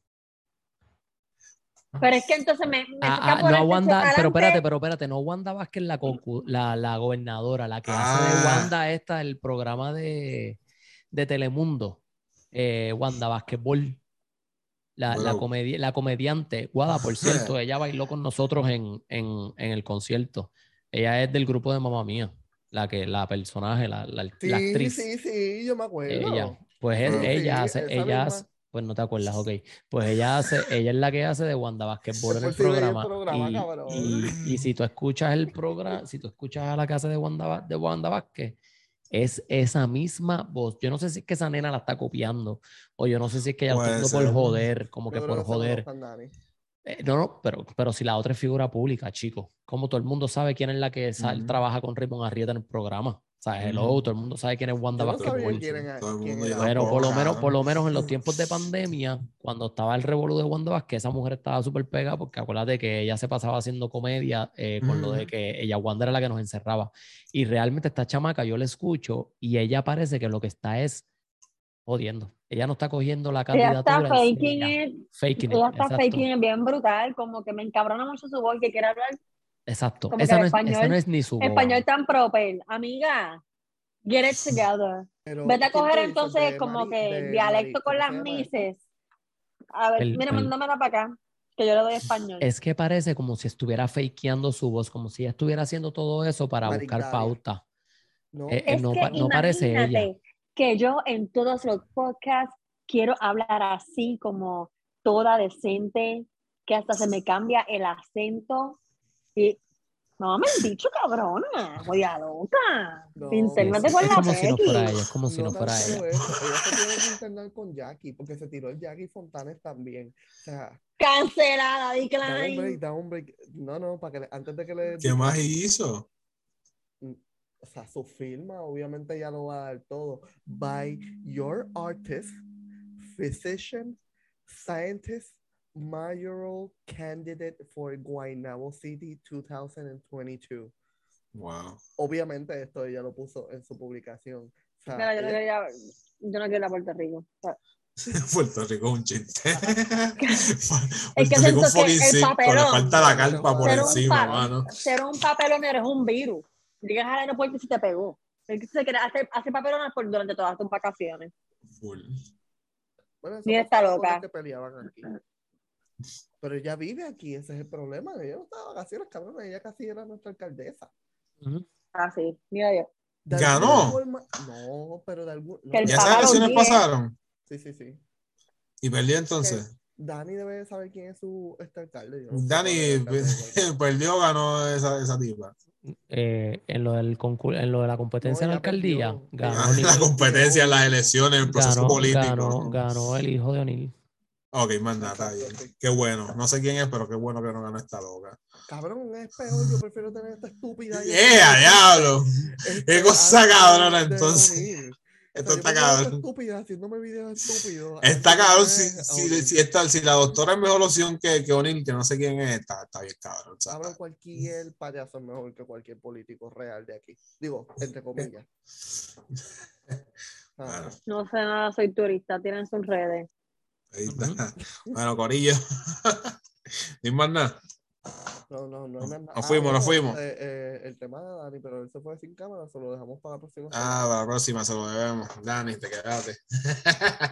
Pero es que entonces me, me Ah, toca ah, no Wanda, pero espérate, pero espérate, no Wanda Vázquez, la, la, la gobernadora, la que hace de Ah. Wanda esta, el programa de, de Telemundo, eh, Wanda Vázquezbol, la, la, Wow. comedi- la comediante, Guada, por [laughs] cierto, ella bailó con nosotros en, en, en el concierto. Ella es del grupo de Mamá Mía, la que, la personaje, la, la, Sí, la actriz. sí, sí, yo me acuerdo. Ella, pues es- ella hace, ella hace, pues no te acuerdas, ok. Pues ella hace, ella es la que hace de Wanda Basketball en el el programa. y, y- y si tú escuchas el programa, si tú escuchas a la que hace de Wanda, de Wanda Vázquez, es esa misma voz. Yo no sé si es que esa nena la está copiando, o yo no sé si es que ella lo está haciendo por joder, como que Yo por joder. Eh, no, no, pero, pero si la otra es figura pública, chico. Como todo el mundo sabe quién es la que sal- trabaja con Raymond Arrieta en el programa. O sea, hello, todo el mundo sabe quién es Wanda Yo no sabía Basketball. quién era- Todo el quién mundo era. ya Bueno, por lo menos, por lo menos en los tiempos de [laughs] pandemia, cuando estaba el revolú de Wanda Vázquez, esa mujer estaba súper pegada porque acuérdate que ella se pasaba haciendo comedia eh, con lo de Ujú. que ella, Wanda era la que nos encerraba. Y realmente esta chamaca, yo la escucho y ella parece que lo que está es jodiendo. Ella no está cogiendo la Ella candidatura. está en faking serio. it. Faking it, Ella está exacto. faking it bien brutal. Como que me encabrona mucho su voz que quiere hablar Exacto. como Esa el no, es, esa español- no es ni su voz. español tan proper. Amiga, get it together. Pero, Vete a ¿quién coger entonces como Mari- que de dialecto Mari- con ¿cómo las mises. A ver, El- mira, el- mándamela para acá, que yo le doy español. Es que parece como si estuviera fakeando su voz, como si ella estuviera haciendo todo eso para buscar pauta. No, Eh, es no que pa- no parece ella. que yo en todos los podcasts quiero hablar así como toda decente, que hasta se me cambia el acento. Y no me han dicho cabrona, voy a loca. No. Intérnate Es, con es la como si no fuera ella, es como si no, tan fuera ella. eso, Ella se tiene que internar con Jackie, porque se tiró el Jackie Fontanes también. O sea, Cancelada, da un break, decline. da un break. No, no, para que le- antes de que le. ¿Qué más hizo? O sea, su firma, obviamente ya lo va a dar todo. By your artist, physician, scientist, mayoral candidate for Guaynabo City 2022. Wow. Obviamente esto ella lo puso en su publicación. O sea, Mira, yo no ella- quería, yo no quiero ir a Puerto Rico. O sea, [laughs] Puerto Rico es un chiste. [laughs] Es que Rico siento un que fucking el circo, le papelón- falta la carpa por encima, mano. ser un papelonero es un virus. Llegas al aeropuerto y se te pegó. Es que se quiere hacer, hace papelones por durante todas tus vacaciones. Full. Bueno, Mira, está loca. que peleaban aquí. Pero ella vive aquí, ese es el problema. Ella no estaba de vacaciones, cabrón. Ella casi era nuestra alcaldesa. Ah, sí, mira yo. De ¿Ganó? forma- No, pero de algún. ¿Ya esas elecciones pasaron? Sí, sí, sí. ¿Y perdió entonces? Dani debe saber quién es su este alcalde. no Dani alcalde [laughs] perdió, ganó esa, esa tipa. Eh, en, lo del concur- en lo de la competencia No, en la perdió. alcaldía, ganó, Ah, la competencia en las elecciones, el proceso ganó, político. ganó, ganó el hijo de O'Neill. Ok, más nada, está bien. Sí. Qué bueno. No sé quién es, pero qué bueno que no ganó esta loca. Cabrón, es peor. Yo prefiero tener esta estúpida. ¡Yeah, diablo! Este, ¡Qué cosa antes cabrona, entonces! Esto está cabrón. estúpida haciéndome videos estúpidos. Está de cabrón. tener Si, si, si, esta- si la doctora es mejor opción que, que O'Neill, que no sé quién es, está, está bien cabrón. Cabrón, cualquier payaso es mejor que cualquier político real de aquí. Digo, entre comillas. [laughs] Ah, Bueno, No sé nada, soy turista, tienen sus redes. Ahí está. Bueno, Corillo. [laughs] Ni más nada. No, no, no. nada. Nos fuimos, nos bueno, fuimos. eh, eh, el tema de Dani, pero él se fue sin cámara, se lo dejamos para la próxima. Ah, para la próxima se lo debemos. Dani, te quedaste.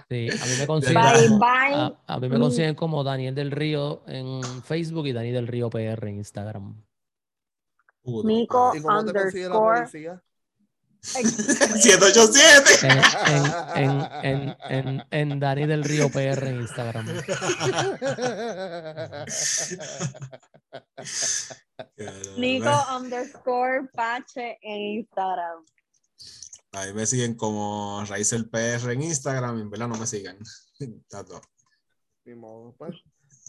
Sí, a mí me [laughs] consiguen, Bye, como, bye. a, a mí me consiguen como Daniel del Río en Facebook y Daniel del Río PR en Instagram. Nico. ¿Y cómo te consigue la underscore. policía? [laughs] 787. En, en, en, en, en, en Dani del Río PR en Instagram. Nico underscore Pache en Instagram. Ahí me siguen como Raizel PR en Instagram, en verdad no me sigan. [laughs] Ni modo, pues.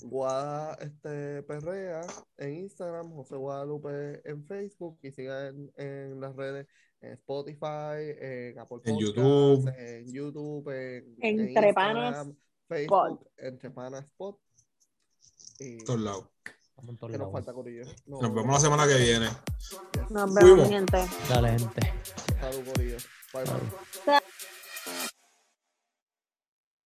Guada este, Perrea en Instagram, José Guadalupe en Facebook y sigan en, en las redes en Spotify, en Apple En Podcasts, YouTube. en YouTube, en, Entre en Panas Instagram, Facebook, Entre Panas Spot. Y Todos lados. En que nos falta, Corillo. Nos vemos la semana que viene. Nos vemos, gente. Dale, gente. Salud, Corillo. Bye, bye.